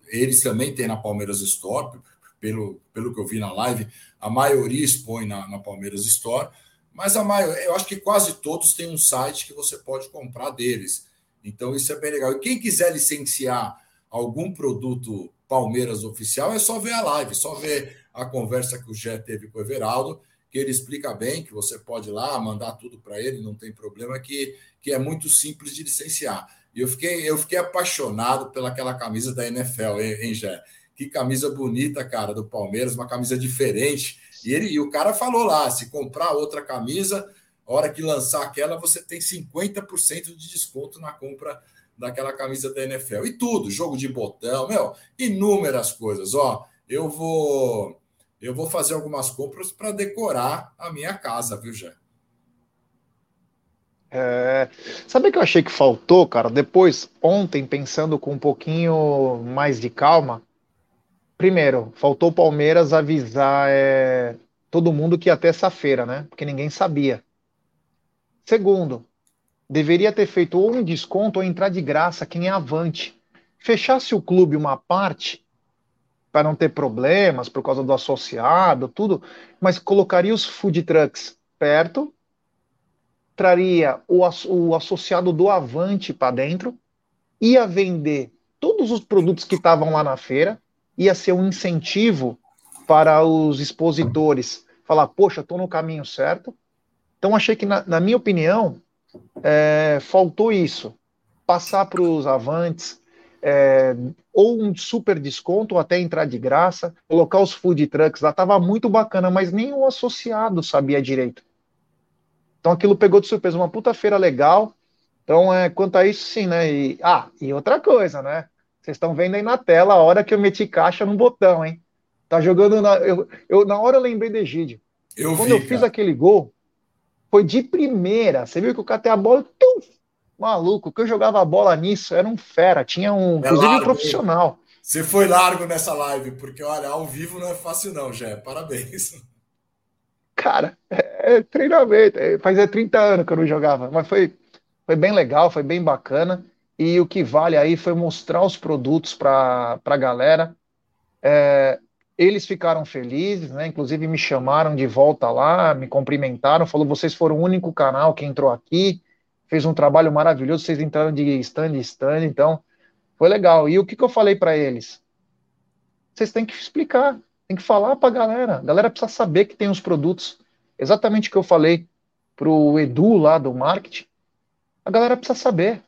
Eles também têm na Palmeiras Store, pelo, pelo que eu vi na live, a maioria expõe na, na Palmeiras Store, mas a maioria, eu acho que quase todos têm um site que você pode comprar deles. Então, isso é bem legal. E quem quiser licenciar algum produto Palmeiras oficial, é só ver a live, só ver a conversa que o Gé teve com o Everaldo, que ele explica bem, que você pode ir lá, mandar tudo para ele, não tem problema, que, que é muito simples de licenciar. E eu fiquei, eu fiquei apaixonado pelaquela camisa da NFL, hein, hein Gé? Que camisa bonita, cara, do Palmeiras, uma camisa diferente. E, ele, e o cara falou lá: se comprar outra camisa, hora que lançar aquela, você tem 50% de desconto na compra daquela camisa da NFL. E tudo, jogo de botão, meu, inúmeras coisas. Ó, eu vou eu vou fazer algumas compras para decorar a minha casa, viu, Jé? É, sabe o que eu achei que faltou, cara? Depois, ontem, pensando com um pouquinho mais de calma, primeiro, faltou o Palmeiras avisar é, todo mundo que ia ter essa feira, né? Porque ninguém sabia. Segundo, deveria ter feito ou um desconto ou entrar de graça quem é avante. Fechasse o clube uma parte para não ter problemas por causa do associado, tudo, mas colocaria os food trucks perto traria o, o associado do Avante para dentro, ia vender todos os produtos que estavam lá na feira, ia ser um incentivo para os expositores falar, poxa, estou no caminho certo. Então, achei que, na, na minha opinião, é, faltou isso. Passar para os avantes, é, ou um super desconto, ou até entrar de graça, colocar os food trucks lá, estava muito bacana, mas nem o associado sabia direito. Então aquilo pegou de surpresa, uma puta feira legal. Então, é, quanto a isso, sim, né? E, ah, e outra coisa, né? Vocês estão vendo aí na tela a hora que eu meti caixa no botão, hein? Tá jogando na. Eu, eu na hora eu lembrei do Egídio. Eu Quando vi, eu fiz aquele gol, foi de primeira. Você viu que eu catei a bola, tum, maluco, que eu jogava a bola nisso, era um fera, tinha um, é inclusive largo, um profissional. Você foi largo nessa live, porque olha, ao vivo não é fácil não, Jé. Parabéns. Cara, é, é treinamento. É, fazia 30 anos que eu não jogava, mas foi, foi bem legal, foi bem bacana. E o que vale aí foi mostrar os produtos para a galera. É, eles ficaram felizes, né? Inclusive me chamaram de volta lá, me cumprimentaram, falou: vocês foram o único canal que entrou aqui, fez um trabalho maravilhoso, vocês entraram de stand em stand, então foi legal. E o que, que eu falei para eles? Vocês têm que explicar, tem que falar para a galera. A galera precisa saber que tem os produtos. Exatamente o que eu falei para o Edu lá do marketing. A galera precisa saber.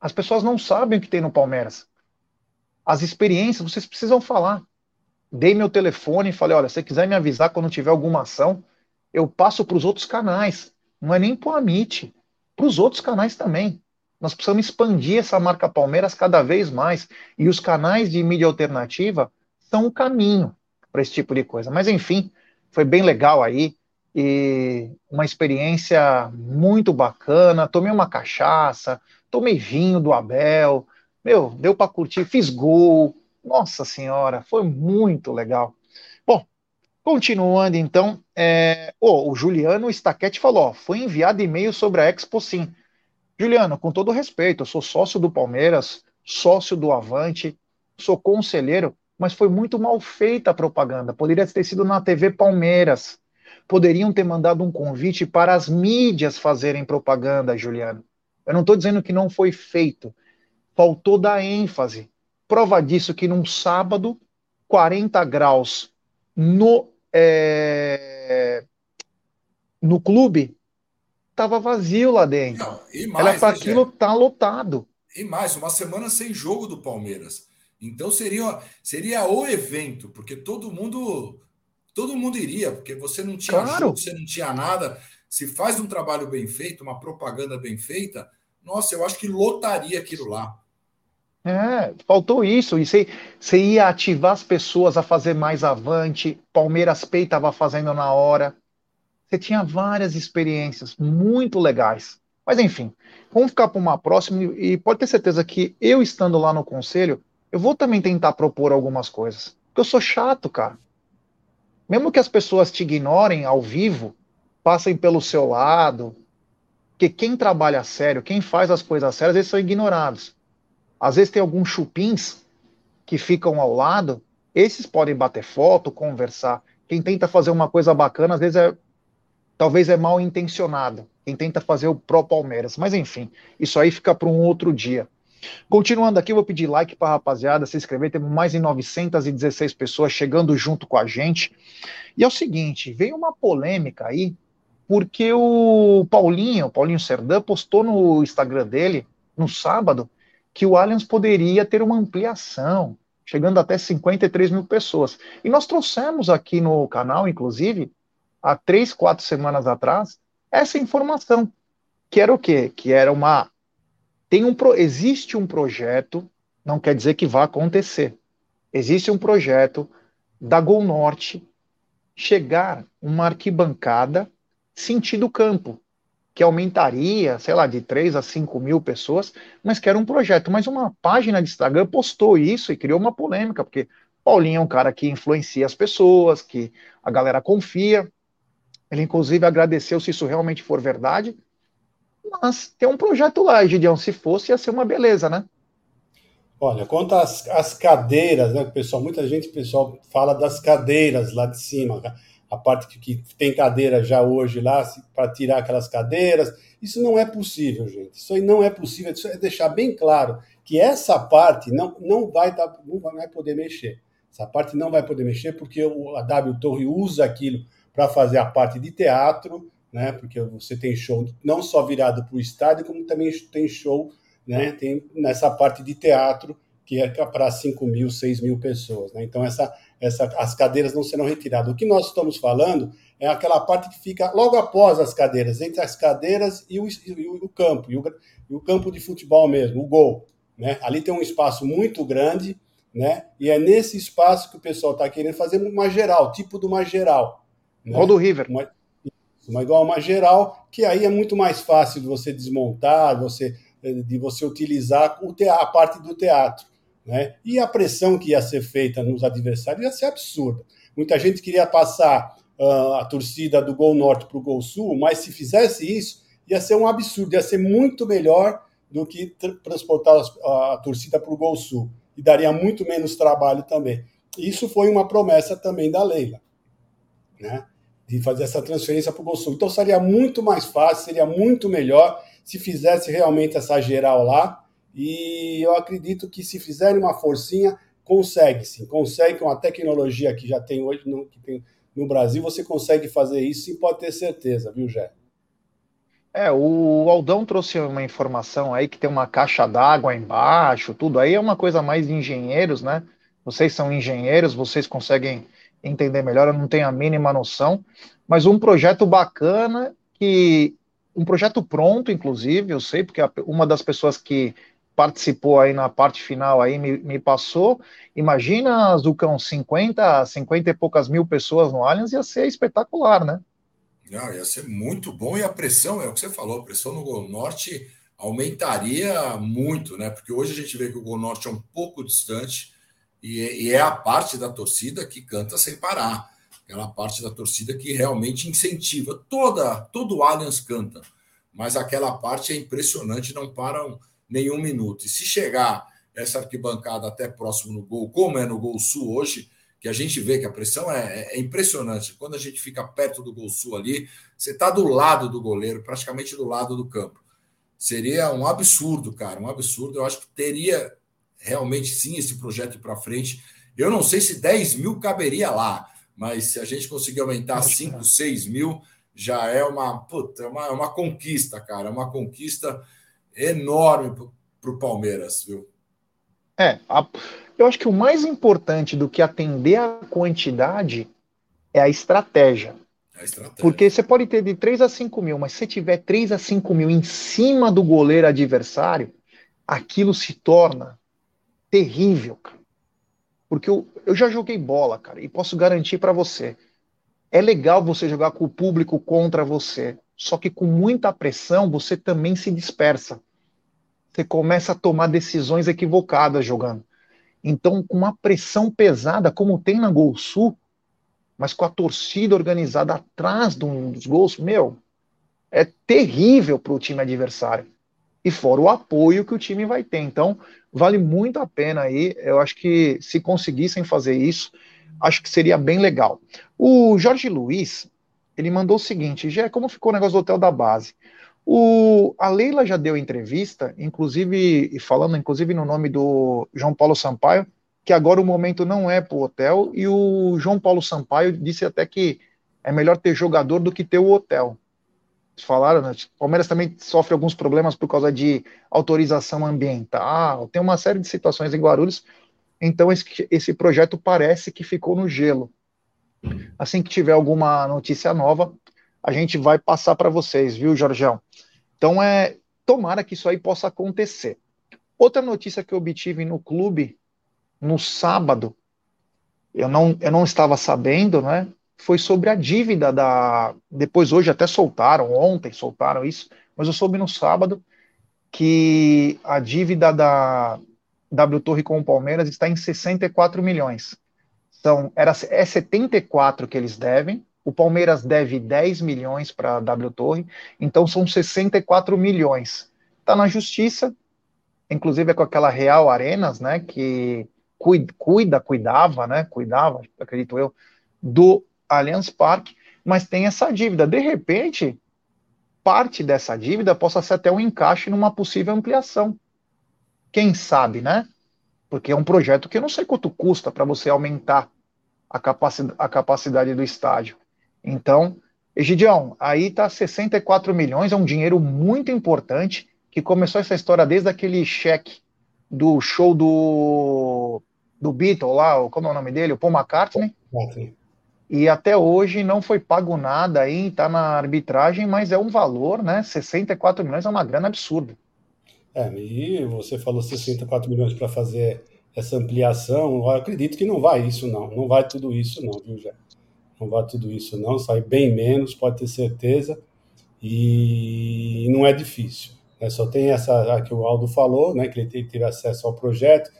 As pessoas não sabem o que tem no Palmeiras. As experiências, vocês precisam falar. Dei meu telefone e falei: olha, se você quiser me avisar quando tiver alguma ação, eu passo para os outros canais. Não é nem para o Amit, para os outros canais também. Nós precisamos expandir essa marca Palmeiras cada vez mais. E os canais de mídia alternativa são o caminho para esse tipo de coisa. Mas, enfim, foi bem legal aí. E uma experiência muito bacana. Tomei uma cachaça, tomei vinho do Abel. Meu, deu para curtir, fiz gol. Nossa Senhora, foi muito legal. Continuando então, é... oh, o Juliano Staquete falou: foi enviado e-mail sobre a Expo Sim. Juliano, com todo respeito, eu sou sócio do Palmeiras, sócio do Avante, sou conselheiro, mas foi muito mal feita a propaganda. Poderia ter sido na TV Palmeiras. Poderiam ter mandado um convite para as mídias fazerem propaganda, Juliano. Eu não estou dizendo que não foi feito. Faltou dar ênfase. Prova disso que num sábado, 40 graus no, é, no clube, Tava vazio lá dentro. Não, e mais, Era para né, aquilo estar tá lotado. E mais, uma semana sem jogo do Palmeiras. Então seria, seria o evento, porque todo mundo todo mundo iria, porque você não tinha claro. jogo, você não tinha nada. Se faz um trabalho bem feito, uma propaganda bem feita, nossa, eu acho que lotaria aquilo lá. É, faltou isso. E você, você ia ativar as pessoas a fazer mais avante. Palmeiras Pay estava fazendo na hora. Você tinha várias experiências muito legais. Mas enfim, vamos ficar para uma próxima e pode ter certeza que eu estando lá no conselho, eu vou também tentar propor algumas coisas. Porque eu sou chato, cara. Mesmo que as pessoas te ignorem ao vivo, passem pelo seu lado, porque quem trabalha sério, quem faz as coisas sérias, eles são ignorados. Às vezes tem alguns chupins que ficam ao lado, esses podem bater foto, conversar. Quem tenta fazer uma coisa bacana, às vezes é talvez é mal intencionado, quem tenta fazer o pró Palmeiras. Mas enfim, isso aí fica para um outro dia. Continuando aqui, eu vou pedir like para a rapaziada, se inscrever. Temos mais de 916 pessoas chegando junto com a gente. E é o seguinte: veio uma polêmica aí, porque o Paulinho, o Paulinho Serdã, postou no Instagram dele, no sábado, que o Allianz poderia ter uma ampliação, chegando até 53 mil pessoas. E nós trouxemos aqui no canal, inclusive, há três, quatro semanas atrás, essa informação, que era o quê? Que era uma. Tem um, existe um projeto, não quer dizer que vá acontecer. Existe um projeto da Gol Norte chegar uma arquibancada sentido campo, que aumentaria, sei lá, de 3 a 5 mil pessoas, mas que era um projeto. Mas uma página de Instagram postou isso e criou uma polêmica, porque Paulinho é um cara que influencia as pessoas, que a galera confia, ele, inclusive, agradeceu se isso realmente for verdade. Mas tem um projeto lá, Gideão. Se fosse, ia ser uma beleza, né? Olha, quanto às, às cadeiras, né, pessoal? Muita gente, pessoal, fala das cadeiras lá de cima. A a parte que, que tem cadeira já hoje lá para tirar aquelas cadeiras. Isso não é possível, gente. Isso aí não é possível. Isso é deixar bem claro que essa parte não, não, vai, dar, não vai poder mexer. Essa parte não vai poder mexer porque a W Torre usa aquilo para fazer a parte de teatro, né? Porque você tem show não só virado para o estádio, como também tem show, né? Tem nessa parte de teatro que é para 5 mil, 6 mil pessoas. Né? Então, essa, essa, as cadeiras não serão retiradas. O que nós estamos falando é aquela parte que fica logo após as cadeiras, entre as cadeiras e o, e o campo, e o, e o, campo de futebol mesmo, o gol. Né? Ali tem um espaço muito grande, né? e é nesse espaço que o pessoal está querendo fazer uma geral, tipo de uma geral. Né? Do River. Uma, uma igual uma geral, que aí é muito mais fácil de você desmontar, você, de você utilizar o te, a parte do teatro. Né? E a pressão que ia ser feita nos adversários ia ser absurda. Muita gente queria passar uh, a torcida do Gol Norte para o Gol Sul, mas se fizesse isso, ia ser um absurdo, ia ser muito melhor do que transportar a, a torcida para o Gol Sul. E daria muito menos trabalho também. Isso foi uma promessa também da Leila, né? de fazer essa transferência para o Gol Sul. Então seria muito mais fácil, seria muito melhor se fizesse realmente essa geral lá e eu acredito que se fizerem uma forcinha, consegue sim, consegue com a tecnologia que já tem hoje no, que tem no Brasil, você consegue fazer isso sim, pode ter certeza, viu, Jé? É, o Aldão trouxe uma informação aí que tem uma caixa d'água embaixo, tudo aí é uma coisa mais de engenheiros, né? Vocês são engenheiros, vocês conseguem entender melhor, eu não tenho a mínima noção, mas um projeto bacana que um projeto pronto, inclusive, eu sei, porque uma das pessoas que participou aí na parte final aí me, me passou. Imagina, Zucão, 50, 50 e poucas mil pessoas no Allianz ia ser espetacular, né? Não, ia ser muito bom e a pressão, é o que você falou, a pressão no Gol Norte aumentaria muito, né? Porque hoje a gente vê que o Gol Norte é um pouco distante e, e é a parte da torcida que canta sem parar. Aquela parte da torcida que realmente incentiva. Toda, todo o Allianz canta, mas aquela parte é impressionante, não param nenhum minuto. E se chegar essa arquibancada até próximo no gol, como é no Gol Sul hoje, que a gente vê que a pressão é, é, é impressionante. Quando a gente fica perto do Gol Sul ali, você está do lado do goleiro, praticamente do lado do campo. Seria um absurdo, cara, um absurdo. Eu acho que teria realmente sim esse projeto para frente. Eu não sei se 10 mil caberia lá, mas se a gente conseguir aumentar 5, 6 mil, já é uma, puta, é uma, é uma conquista, cara, é uma conquista enorme para o Palmeiras, viu? É, a, eu acho que o mais importante do que atender a quantidade é a estratégia. A estratégia. Porque você pode ter de 3 a 5 mil, mas se tiver 3 a 5 mil em cima do goleiro adversário, aquilo se torna terrível, cara. Porque eu, eu já joguei bola, cara, e posso garantir para você. É legal você jogar com o público contra você. Só que com muita pressão você também se dispersa você começa a tomar decisões equivocadas jogando. Então, com uma pressão pesada, como tem na Gol Sul, mas com a torcida organizada atrás dos gols, meu, é terrível para o time adversário. E fora o apoio que o time vai ter. Então, vale muito a pena aí. Eu acho que se conseguissem fazer isso, acho que seria bem legal. O Jorge Luiz, ele mandou o seguinte: Gé, como ficou o negócio do hotel da base? O, a Leila já deu entrevista, inclusive falando inclusive no nome do João Paulo Sampaio, que agora o momento não é para o hotel, e o João Paulo Sampaio disse até que é melhor ter jogador do que ter o hotel. Falaram, né? O Palmeiras também sofre alguns problemas por causa de autorização ambiental, tem uma série de situações em Guarulhos, então esse, esse projeto parece que ficou no gelo. Assim que tiver alguma notícia nova, a gente vai passar para vocês, viu, Jorgão? Então é tomara que isso aí possa acontecer. Outra notícia que eu obtive no clube no sábado, eu não, eu não estava sabendo, né? Foi sobre a dívida da. Depois hoje até soltaram, ontem soltaram isso, mas eu soube no sábado que a dívida da W Torre com o Palmeiras está em 64 milhões. Então, era, é 74 que eles devem, o Palmeiras deve 10 milhões para a W Torre, então são 64 milhões. Está na justiça, inclusive é com aquela Real Arenas, né, que cuida, cuidava, né, cuidava, acredito eu, do Allianz Parque, mas tem essa dívida. De repente, parte dessa dívida possa ser até um encaixe numa possível ampliação. Quem sabe, né? Porque é um projeto que eu não sei quanto custa para você aumentar a, capaci a capacidade do estádio. Então, Egidião, aí está 64 milhões, é um dinheiro muito importante, que começou essa história desde aquele cheque do show do, do Beatle lá, como é o nome dele? O Paul McCartney. McCartney. E até hoje não foi pago nada aí, está na arbitragem, mas é um valor, né? 64 milhões é uma grana absurda. É, e você falou 64 milhões para fazer essa ampliação, eu acredito que não vai isso não, não vai tudo isso não, viu, Jé? Não vai tudo isso não, sai bem menos, pode ter certeza, e não é difícil. Né? Só tem essa que o Aldo falou, né, que ele teve acesso ao projeto,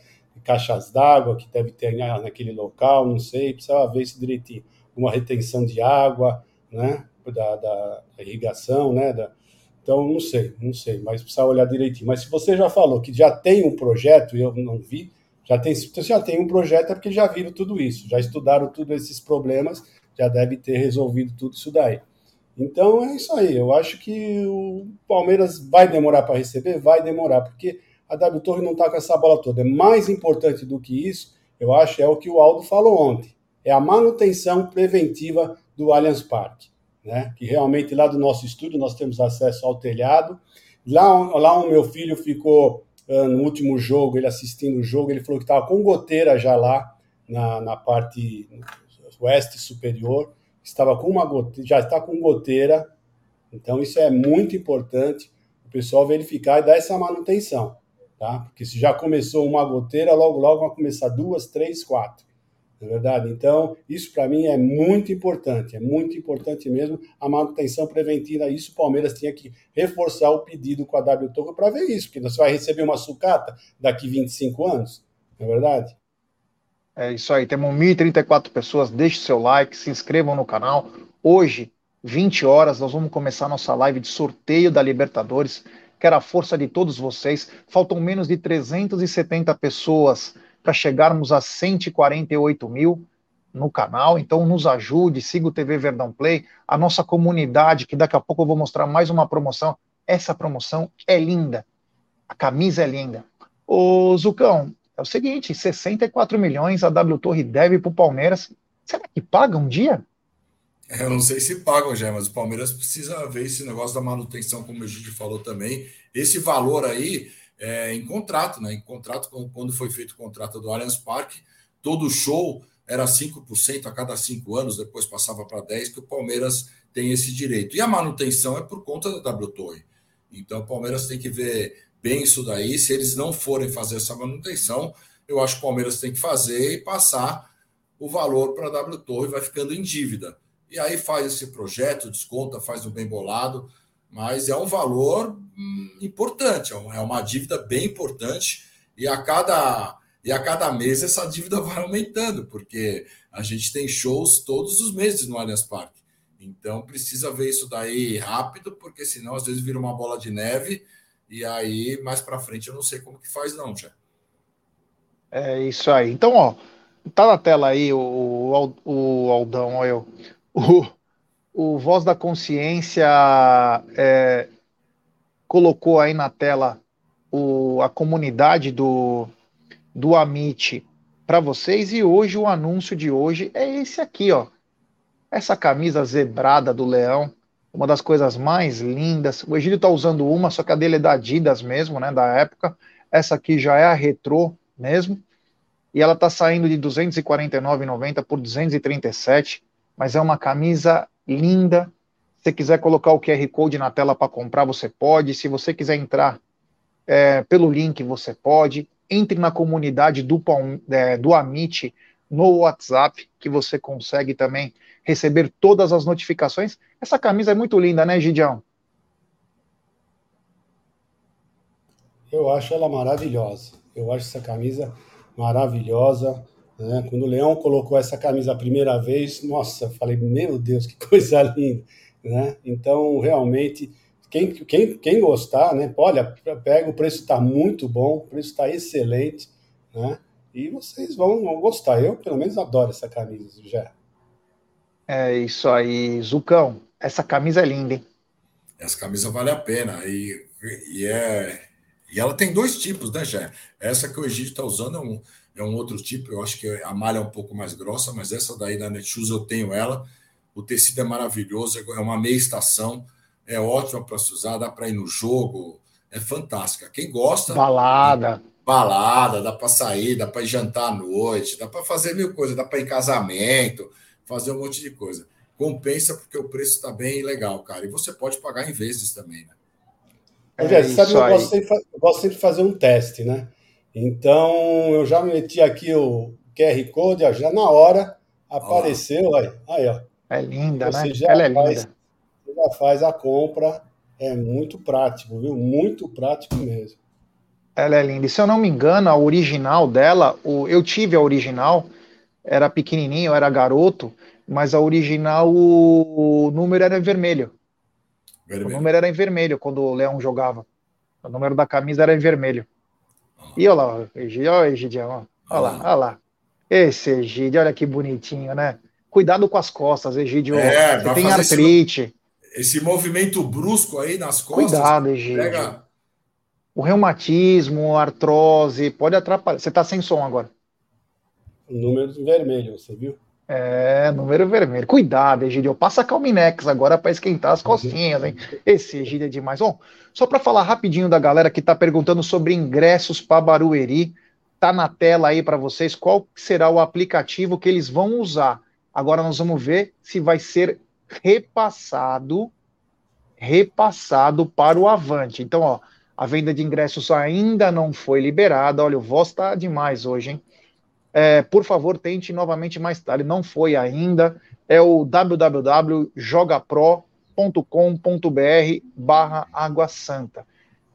caixas d'água que deve ter naquele local, não sei, precisava ver isso direitinho. Uma retenção de água, né, da, da irrigação, né, da, então, não sei, não sei, mas precisa olhar direitinho. Mas se você já falou que já tem um projeto, e eu não vi, já tem, já tem um projeto é porque já viram tudo isso, já estudaram todos esses problemas, já deve ter resolvido tudo isso daí. Então é isso aí. Eu acho que o Palmeiras vai demorar para receber, vai demorar, porque a W Torre não está com essa bola toda. É mais importante do que isso, eu acho, é o que o Aldo falou ontem. É a manutenção preventiva do Allianz Parque. Né? Que realmente lá do nosso estúdio nós temos acesso ao telhado. Lá, lá o meu filho ficou uh, no último jogo, ele assistindo o jogo, ele falou que estava com goteira já lá na, na parte oeste superior, estava com uma goteira, já está com goteira. Então isso é muito importante o pessoal verificar e dar essa manutenção tá? Porque se já começou uma goteira, logo logo vai começar duas, três, quatro. Não é verdade? Então, isso para mim é muito importante, é muito importante mesmo a manutenção preventiva. Isso o Palmeiras tinha que reforçar o pedido com a W Torre para ver isso, porque você vai receber uma sucata daqui 25 anos, não é verdade? É isso aí, temos 1.034 pessoas. Deixe seu like, se inscrevam no canal. Hoje, 20 horas, nós vamos começar nossa live de sorteio da Libertadores. Quero a força de todos vocês. Faltam menos de 370 pessoas para chegarmos a 148 mil no canal. Então, nos ajude, siga o TV Verdão Play, a nossa comunidade, que daqui a pouco eu vou mostrar mais uma promoção. Essa promoção é linda. A camisa é linda. Ô, Zucão, é o seguinte: 64 milhões a W Torre deve para o Palmeiras. Será que paga um dia? Eu não sei se pagam já, mas o Palmeiras precisa ver esse negócio da manutenção, como o Gide falou também. Esse valor aí é em contrato, né? Em contrato, quando foi feito o contrato do Allianz Parque, todo show era 5% a cada cinco anos, depois passava para 10%, que o Palmeiras tem esse direito. E a manutenção é por conta da W Torre. Então o Palmeiras tem que ver bem isso daí. Se eles não forem fazer essa manutenção, eu acho que o Palmeiras tem que fazer e passar o valor para a W Torre, vai ficando em dívida e aí faz esse projeto, desconta, faz o bem bolado, mas é um valor hum, importante, é, é uma dívida bem importante e a cada e a cada mês essa dívida vai aumentando, porque a gente tem shows todos os meses no Allianz Parque. Então precisa ver isso daí rápido, porque senão às vezes vira uma bola de neve e aí mais para frente eu não sei como que faz não, já. É isso aí. Então, ó, tá na tela aí o, o, o Aldão, eu o, o Voz da Consciência é, colocou aí na tela o, a comunidade do, do Amit para vocês e hoje o anúncio de hoje é esse aqui, ó. Essa camisa zebrada do Leão, uma das coisas mais lindas. O Egílio tá usando uma, só que a dele é da Adidas mesmo, né, da época. Essa aqui já é a retrô mesmo. E ela tá saindo de 249,90 por 237 mas é uma camisa linda. Se você quiser colocar o QR Code na tela para comprar, você pode. Se você quiser entrar é, pelo link, você pode. Entre na comunidade do, é, do Amit no WhatsApp, que você consegue também receber todas as notificações. Essa camisa é muito linda, né, Gidião? Eu acho ela maravilhosa. Eu acho essa camisa maravilhosa. Né? Quando o Leão colocou essa camisa a primeira vez, nossa, falei, meu Deus, que coisa linda. Né? Então, realmente, quem, quem, quem gostar, né? olha, pega, o preço está muito bom, o preço está excelente, né? e vocês vão, vão gostar. Eu, pelo menos, adoro essa camisa já. É isso aí, Zucão. Essa camisa é linda, hein? Essa camisa vale a pena. E, e, é, e ela tem dois tipos, né, Jé? Essa que o Egídio está usando é um, é um outro tipo. Eu acho que a malha é um pouco mais grossa, mas essa daí da Netshoes eu tenho ela. O tecido é maravilhoso, é uma meia estação, é ótima para se usar, dá para ir no jogo, é fantástica. Quem gosta. Balada. Balada, dá para sair, dá para jantar à noite, dá para fazer mil coisas, dá para ir em casamento, fazer um monte de coisa. Compensa porque o preço está bem legal, cara. E você pode pagar em vezes também, né? É, sabe, eu gosto, sempre, eu gosto sempre de fazer um teste, né? Então, eu já meti aqui o QR Code, já na hora apareceu, aí, aí ó. É linda, você né? Já Ela é faz, linda. Você já faz a compra, é muito prático, viu? Muito prático mesmo. Ela é linda. E se eu não me engano, a original dela, o, eu tive a original, era pequenininho, era garoto, mas a original, o, número era em vermelho. vermelho. O número era em vermelho quando o Leão jogava. O número da camisa era em vermelho. Ah. E olha lá, Egidio, olha o Egidião, olha lá, olha lá. Esse Egidio, olha que bonitinho, né? Cuidado com as costas, Egídio. É, Você tem artrite. Esse, esse, movimento brusco aí nas costas. Cuidado, Egídio. Pega... O reumatismo, a artrose, pode atrapalhar. Você está sem som agora. Número vermelho, você viu? É, número vermelho. Cuidado, Egídio. Passa Calminex agora para esquentar as costinhas, hein? Esse Egídio é demais. Bom, só para falar rapidinho da galera que está perguntando sobre ingressos para Barueri, tá na tela aí para vocês qual será o aplicativo que eles vão usar. Agora nós vamos ver se vai ser repassado, repassado para o Avante. Então, ó, a venda de ingressos ainda não foi liberada. Olha, o voz está demais hoje, hein? É, por favor, tente novamente mais tarde. Não foi ainda. É o www.jogapro.com.br barra Água Santa.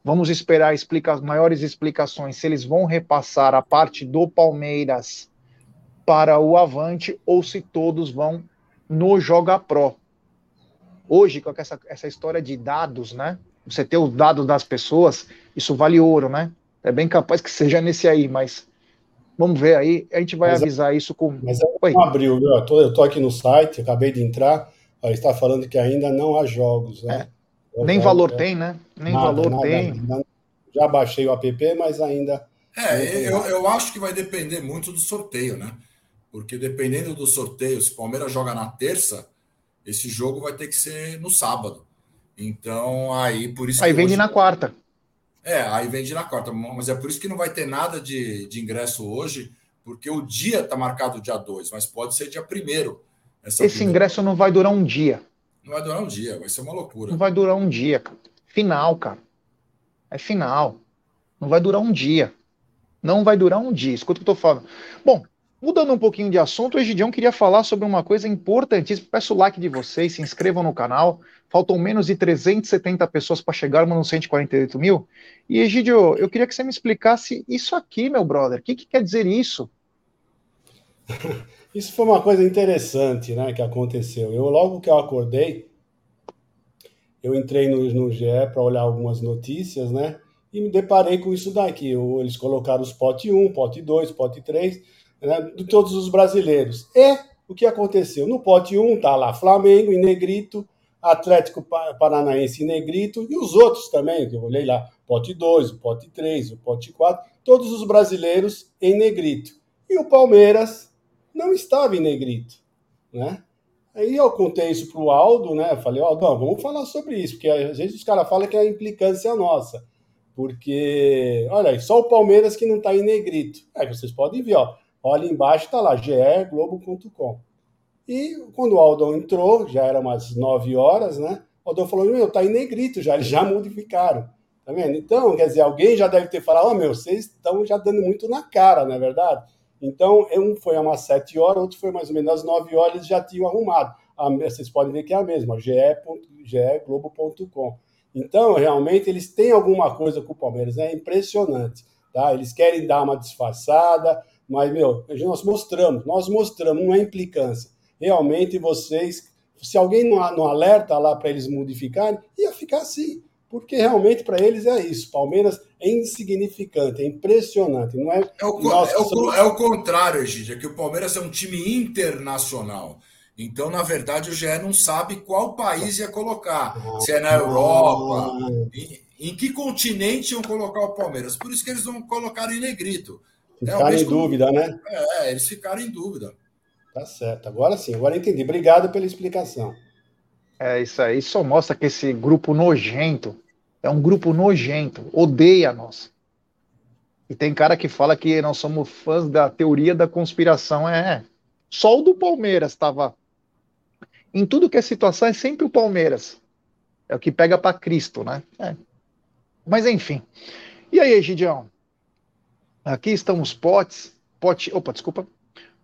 Vamos esperar explica maiores explicações se eles vão repassar a parte do Palmeiras para o Avante ou se todos vão no Joga Pro. Hoje, com essa, essa história de dados, né? Você ter os dados das pessoas, isso vale ouro, né? É bem capaz que seja nesse aí, mas vamos ver aí. A gente vai mas, é- avisar isso com. Mas é não abriu, viu? Eu tô, eu tô aqui no site, acabei de entrar, está falando que ainda não há jogos, né? É. Nem valor é... tem, né? Nem nada, valor nada, tem. Nada. Já baixei o app, mas ainda. É, eu, eu acho que vai depender muito do sorteio, né? porque dependendo do sorteio, se o Palmeiras joga na terça, esse jogo vai ter que ser no sábado. Então, aí por isso. Aí vende hoje... na quarta. É, aí vende na quarta. Mas é por isso que não vai ter nada de, de ingresso hoje, porque o dia está marcado dia 2, mas pode ser dia 1 Esse primeira... ingresso não vai durar um dia. Não vai durar um dia, vai ser uma loucura. Não vai durar um dia, cara. Final, cara. É final. Não vai durar um dia. Não vai durar um dia. Escuta o que eu tô falando. Bom, Mudando um pouquinho de assunto, o Egidião queria falar sobre uma coisa importantíssima. Peço o like de vocês, se inscrevam no canal. Faltam menos de 370 pessoas para chegarmos nos 148 mil. E, Egidio, eu queria que você me explicasse isso aqui, meu brother. O que, que quer dizer isso? Isso foi uma coisa interessante né, que aconteceu. Eu, logo que eu acordei, eu entrei no, no GE para olhar algumas notícias, né? E me deparei com isso daqui. Eles colocaram os pote 1, pote 2, pote 3 né, de todos os brasileiros. E o que aconteceu? No pote 1 está lá Flamengo em negrito, Atlético Paranaense em negrito e os outros também, que eu olhei lá, pote 2, o pote 3, o pote 4, todos os brasileiros em negrito. E o Palmeiras não estava em negrito, né? Aí eu contei isso para o Aldo, né? falei, Aldo, vamos falar sobre isso, porque às vezes os caras falam que é a implicância nossa. Porque, olha aí, só o Palmeiras que não está em negrito. Aí vocês podem ver, ó, Olha embaixo, está lá, geglobo.com. E quando o Aldão entrou, já era umas 9 horas, né? O Aldão falou: Meu, tá em negrito já, eles já modificaram. Tá vendo? Então, quer dizer, alguém já deve ter falado: Ó, oh, meu, vocês estão já dando muito na cara, não é verdade? Então, um foi umas 7 horas, outro foi mais ou menos às 9 horas, eles já tinham arrumado. A, vocês podem ver que é a mesma, geglobo.com. Então, realmente, eles têm alguma coisa com o Palmeiras, é impressionante. Tá? Eles querem dar uma disfarçada, mas, meu, nós mostramos, nós mostramos, não é implicância. Realmente vocês, se alguém não, não alerta lá para eles modificarem, ia ficar assim. Porque realmente para eles é isso. Palmeiras é insignificante, é impressionante. Não é, é, o, é, o, é o contrário, Egídia, que o Palmeiras é um time internacional. Então, na verdade, o GE não sabe qual país ia colocar. Se é na Europa, em, em que continente iam colocar o Palmeiras. Por isso que eles não colocaram em negrito. Ficaram em dúvida, né? É, eles ficaram em dúvida. Tá certo. Agora sim, agora entendi. Obrigado pela explicação. É isso aí. Só mostra que esse grupo nojento é um grupo nojento. Odeia nós. E tem cara que fala que nós somos fãs da teoria da conspiração. É. Só o do Palmeiras estava. Em tudo que é situação é sempre o Palmeiras. É o que pega para Cristo, né? É. Mas enfim. E aí, Egidião? Aqui estão os potes. Pote. Opa, desculpa.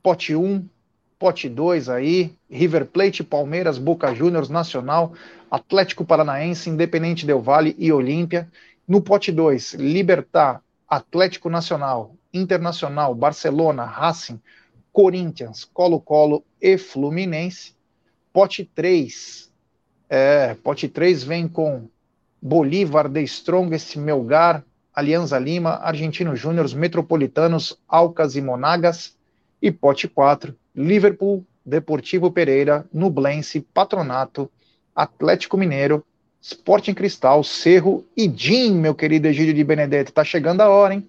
Pote 1, pote 2 aí. River Plate, Palmeiras, Boca Juniors, Nacional, Atlético Paranaense, Independente Del Vale e Olímpia. No pote 2, Libertar, Atlético Nacional, Internacional, Barcelona, Racing, Corinthians, Colo-Colo e Fluminense. Pote 3. É, pote 3 vem com Bolívar, The Strongest, Melgar, Alianza Lima, Argentino Júnior, Metropolitanos, Alcas e Monagas. E pote 4, Liverpool, Deportivo Pereira, Nublense, Patronato, Atlético Mineiro, Sporting Cristal, Cerro e Jim, meu querido Egídio de Benedetto. Tá chegando a hora, hein?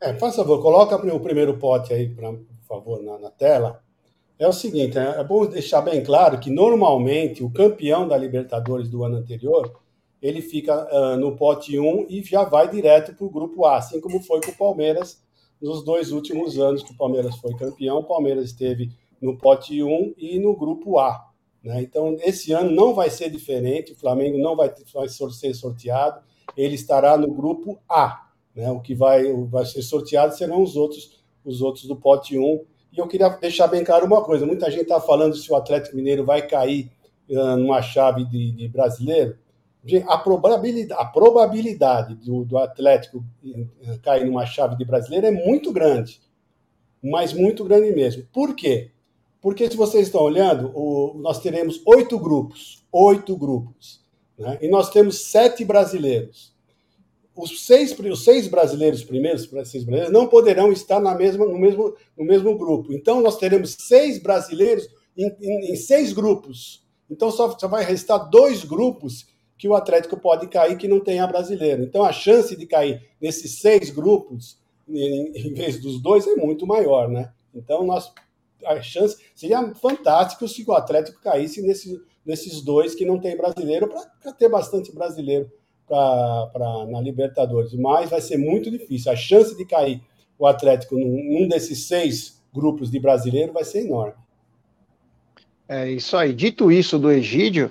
É, por favor, coloca o primeiro pote aí, pra, por favor, na, na tela. É o seguinte, é, é bom deixar bem claro que normalmente o campeão da Libertadores do ano anterior ele fica uh, no pote 1 e já vai direto para o grupo A, assim como foi com o Palmeiras nos dois últimos anos que o Palmeiras foi campeão. O Palmeiras esteve no pote 1 e no grupo A. Né? Então, esse ano não vai ser diferente, o Flamengo não vai, ser sorteado, ele estará no grupo A. Né? O que vai, vai ser sorteado serão os outros, os outros do pote 1. E eu queria deixar bem claro uma coisa: muita gente está falando se o Atlético Mineiro vai cair uh, numa chave de, de brasileiro. A probabilidade, a probabilidade do, do Atlético uh, cair numa chave de brasileiro é muito grande, mas muito grande mesmo. Por quê? Porque se vocês estão olhando, o, nós teremos oito grupos, oito grupos, né? e nós temos sete brasileiros. Os seis, os seis brasileiros primeiros, seis brasileiros, não poderão estar na mesma, no, mesmo, no mesmo grupo. Então, nós teremos seis brasileiros em, em, em seis grupos. Então, só, só vai restar dois grupos que o Atlético pode cair que não tenha brasileiro. Então, a chance de cair nesses seis grupos, em, vez dos dois, é muito maior, né? Então, nós a chance seria fantástico se o Atlético caísse nesse, nesses dois que não tem brasileiro, para ter bastante brasileiro pra, pra, na Libertadores. Mas vai ser muito difícil. A chance de cair o Atlético num, num desses seis grupos de brasileiro vai ser enorme. É isso aí. Dito isso do Egídio,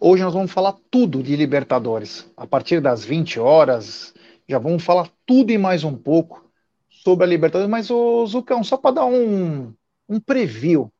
hoje nós vamos falar tudo de Libertadores. A partir das 20 horas, já vamos falar tudo e mais um pouco sobre a Libertadores. Mas, o Zucão, só para dar um, um preview.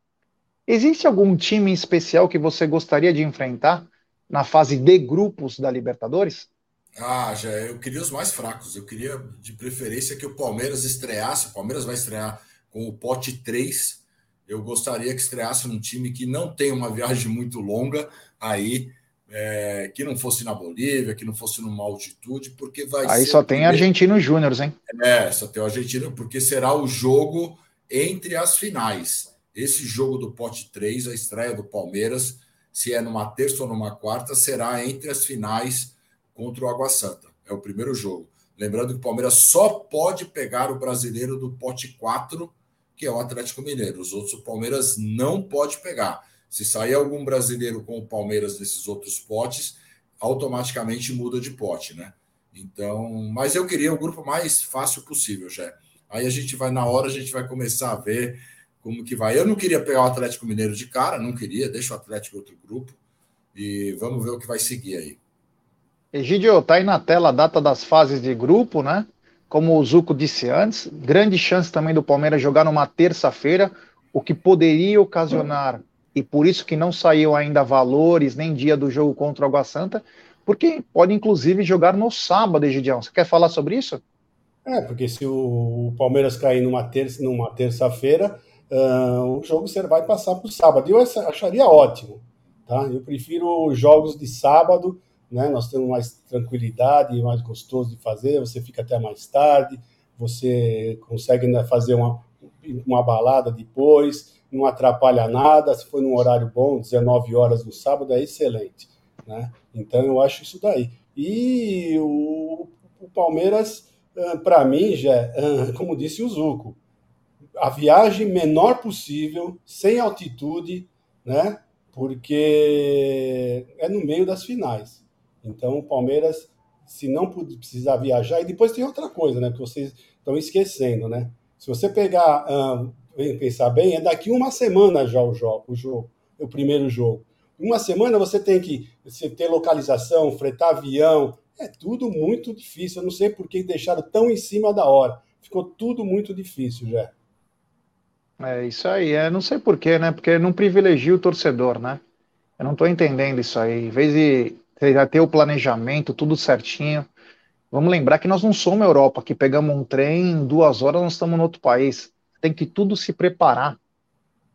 Existe algum time especial que você gostaria de enfrentar na fase de grupos da Libertadores? Ah, já eu queria os mais fracos. Eu queria, de preferência, que o Palmeiras estreasse. O Palmeiras vai estrear com o pote 3. Eu gostaria que estreasse num time que não tem uma viagem muito longa aí, é, que não fosse na Bolívia, que não fosse numa altitude, porque vai Aí só tem primeiro... Argentino Júnior, hein? É, só tem o Argentino, porque será o jogo entre as finais. Esse jogo do pote 3, a estreia do Palmeiras, se é numa terça ou numa quarta, será entre as finais contra o Água Santa. É o primeiro jogo. Lembrando que o Palmeiras só pode pegar o brasileiro do pote 4, que é o Atlético Mineiro. Os outros o Palmeiras não pode pegar. Se sair algum brasileiro com o Palmeiras desses outros potes, automaticamente muda de pote, né? Então, mas eu queria o grupo mais fácil possível, já. Aí a gente vai, na hora, a gente vai começar a ver como que vai. Eu não queria pegar o Atlético Mineiro de cara, não queria, deixa o Atlético outro grupo e vamos ver o que vai seguir aí. Egidio, tá aí na tela a data das fases de grupo, né? Como o Zuco disse antes, grande chance também do Palmeiras jogar numa terça-feira, o que poderia ocasionar, e por isso que não saiu ainda valores nem dia do jogo contra o Água Santa, porque pode inclusive jogar no sábado, Egidião. Você quer falar sobre isso? É, porque se o Palmeiras cair numa terça, numa terça-feira, uh, o jogo vai passar para o sábado. Eu acharia ótimo, tá? Eu prefiro jogos de sábado, né? Nós temos mais tranquilidade, mais gostoso de fazer. Você fica até mais tarde, você consegue né, fazer uma, uma balada depois. Não atrapalha nada. Se for num horário bom, 19 horas no sábado, é excelente. Né? Então eu acho isso daí. E o, o Palmeiras, ah, para mim, já, ah, como disse o Zuco, a viagem menor possível, sem altitude, né? Porque é no meio das finais. Então o Palmeiras, se não precisar viajar, e depois tem outra coisa, né? Que vocês estão esquecendo, né? Se você pegar, uh, pensar bem, é daqui uma semana já o jogo, o jogo, o primeiro jogo. Uma semana você tem que você ter localização, fretar avião, é tudo muito difícil. Eu não sei por que deixaram tão em cima da hora. Ficou tudo muito difícil, já. É isso aí. É, não sei porquê, né? Porque não privilegia o torcedor, né? Eu não estou entendendo isso aí. Em vez de ter o planejamento, tudo certinho. Vamos lembrar que nós não somos Europa, que pegamos um trem, em duas horas nós estamos em outro país. Tem que tudo se preparar.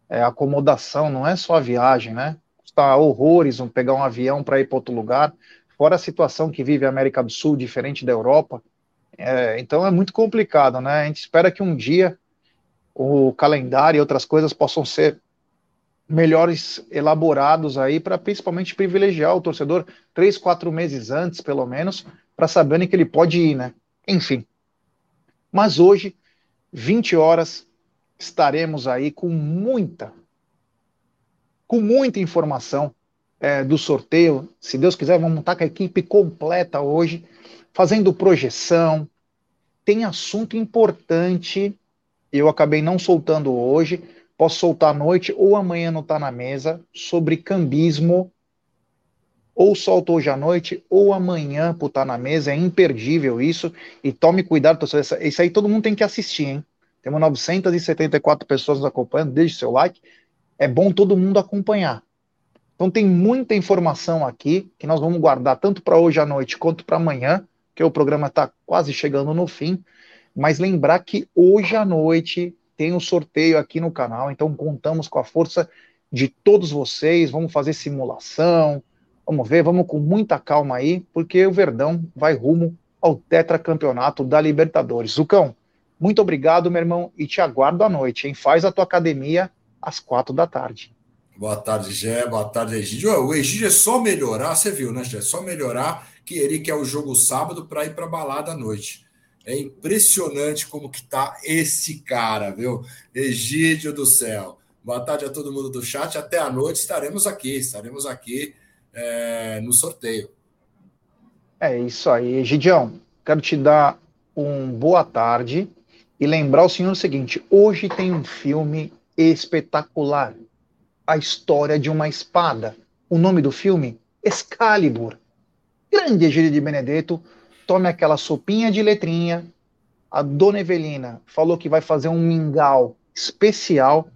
É acomodação, não é só a viagem, né? Custa horrores pegar um avião para ir para outro lugar. Fora a situação que vive a América do Sul, diferente da Europa. É, então é muito complicado, né? A gente espera que um dia o calendário e outras coisas possam ser melhores elaborados aí para principalmente privilegiar o torcedor três, quatro meses antes, pelo menos, para saberem que ele pode ir, né? Enfim. Mas hoje, 20 horas, estaremos aí com muita, com muita informação é, do sorteio. Se Deus quiser, vamos estar com a equipe completa hoje, fazendo projeção. Tem assunto importante eu acabei não soltando hoje, posso soltar à noite ou amanhã não está na mesa, sobre cambismo, ou solto hoje à noite ou amanhã por estar tá na mesa, é imperdível isso, e tome cuidado, isso aí todo mundo tem que assistir, hein? Temos 974 pessoas nos acompanhando, deixe seu like, é bom todo mundo acompanhar. Então tem muita informação aqui que nós vamos guardar tanto para hoje à noite quanto para amanhã, que o programa está quase chegando no fim. Mas lembrar que hoje à noite tem um sorteio aqui no canal, então contamos com a força de todos vocês. Vamos fazer simulação, vamos ver, vamos com muita calma aí, porque o Verdão vai rumo ao tetracampeonato da Libertadores. Zucão, muito obrigado, meu irmão, e te aguardo à noite, hein? Faz a tua academia às quatro da tarde. Boa tarde, Gé. Boa tarde, Egídio. O Egídio é só melhorar, você viu, né, Gé? É só melhorar que ele quer o jogo sábado para ir para balada à noite. É impressionante como que tá esse cara, viu? Egídio do céu. Boa tarde a todo mundo do chat. Até a noite estaremos aqui, estaremos aqui é, no sorteio. É isso aí, Egidião. Quero te dar um boa tarde e lembrar o senhor o seguinte: hoje tem um filme espetacular. A história de uma espada. O nome do filme? Excalibur. Grande Egídio de Benedetto tome aquela sopinha de letrinha. A dona Evelina falou que vai fazer um mingau especial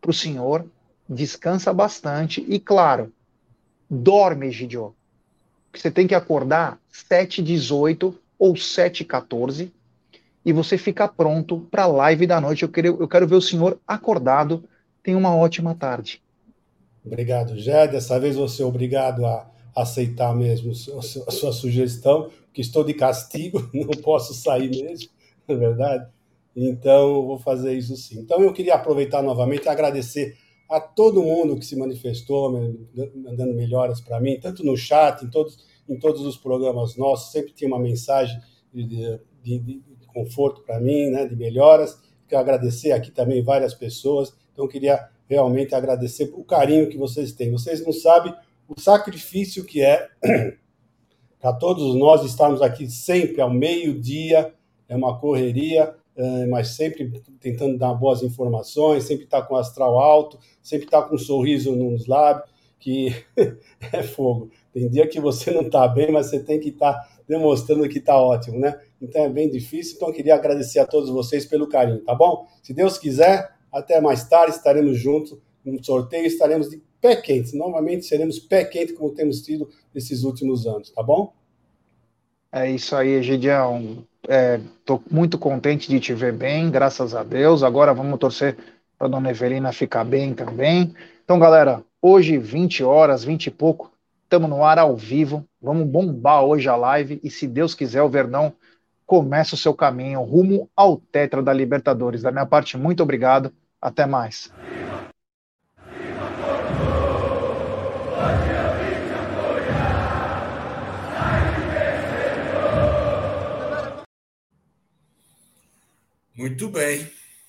para o senhor. Descansa bastante e, claro, dorme, Egidio. Você tem que acordar 7h18 ou 7h14 e você fica pronto para a live da noite. Eu quero, eu quero ver o senhor acordado. Tenha uma ótima tarde. Obrigado, Jé. Dessa vez você é obrigado a aceitar mesmo a sua sugestão, que estou de castigo, não posso sair mesmo, não é verdade? Então, vou fazer isso sim. Então, eu queria aproveitar novamente e agradecer a todo mundo que se manifestou, mandando melhoras para mim, tanto no chat, em todos, em todos os programas nossos, sempre tinha uma mensagem de, de, de conforto para mim, né, de melhoras. Quero agradecer aqui também várias pessoas. Então, queria realmente agradecer o carinho que vocês têm. Vocês não sabem o sacrifício que é para todos nós estarmos aqui sempre ao meio-dia, é uma correria, é, mas sempre tentando dar boas informações, sempre estar tá com o astral alto, sempre estar tá com um sorriso nos lábios, que é fogo. Tem dia que você não está bem, mas você tem que estar tá demonstrando que está ótimo, né? Então é bem difícil. Então queria agradecer a todos vocês pelo carinho, tá bom? Se Deus quiser, até mais tarde estaremos juntos no sorteio, estaremos de pé quente. Novamente seremos pé quente como temos tido nesses últimos anos, tá bom? É isso aí, Egidião. Estou é, muito contente de te ver bem, graças a Deus. Agora vamos torcer para a dona Evelina ficar bem também. Então, galera, hoje, 20 horas, 20 e pouco, estamos no ar ao vivo. Vamos bombar hoje a live e, se Deus quiser, o Verdão começa o seu caminho rumo ao Tetra da Libertadores. Da minha parte, muito obrigado. Até mais. Muito bem.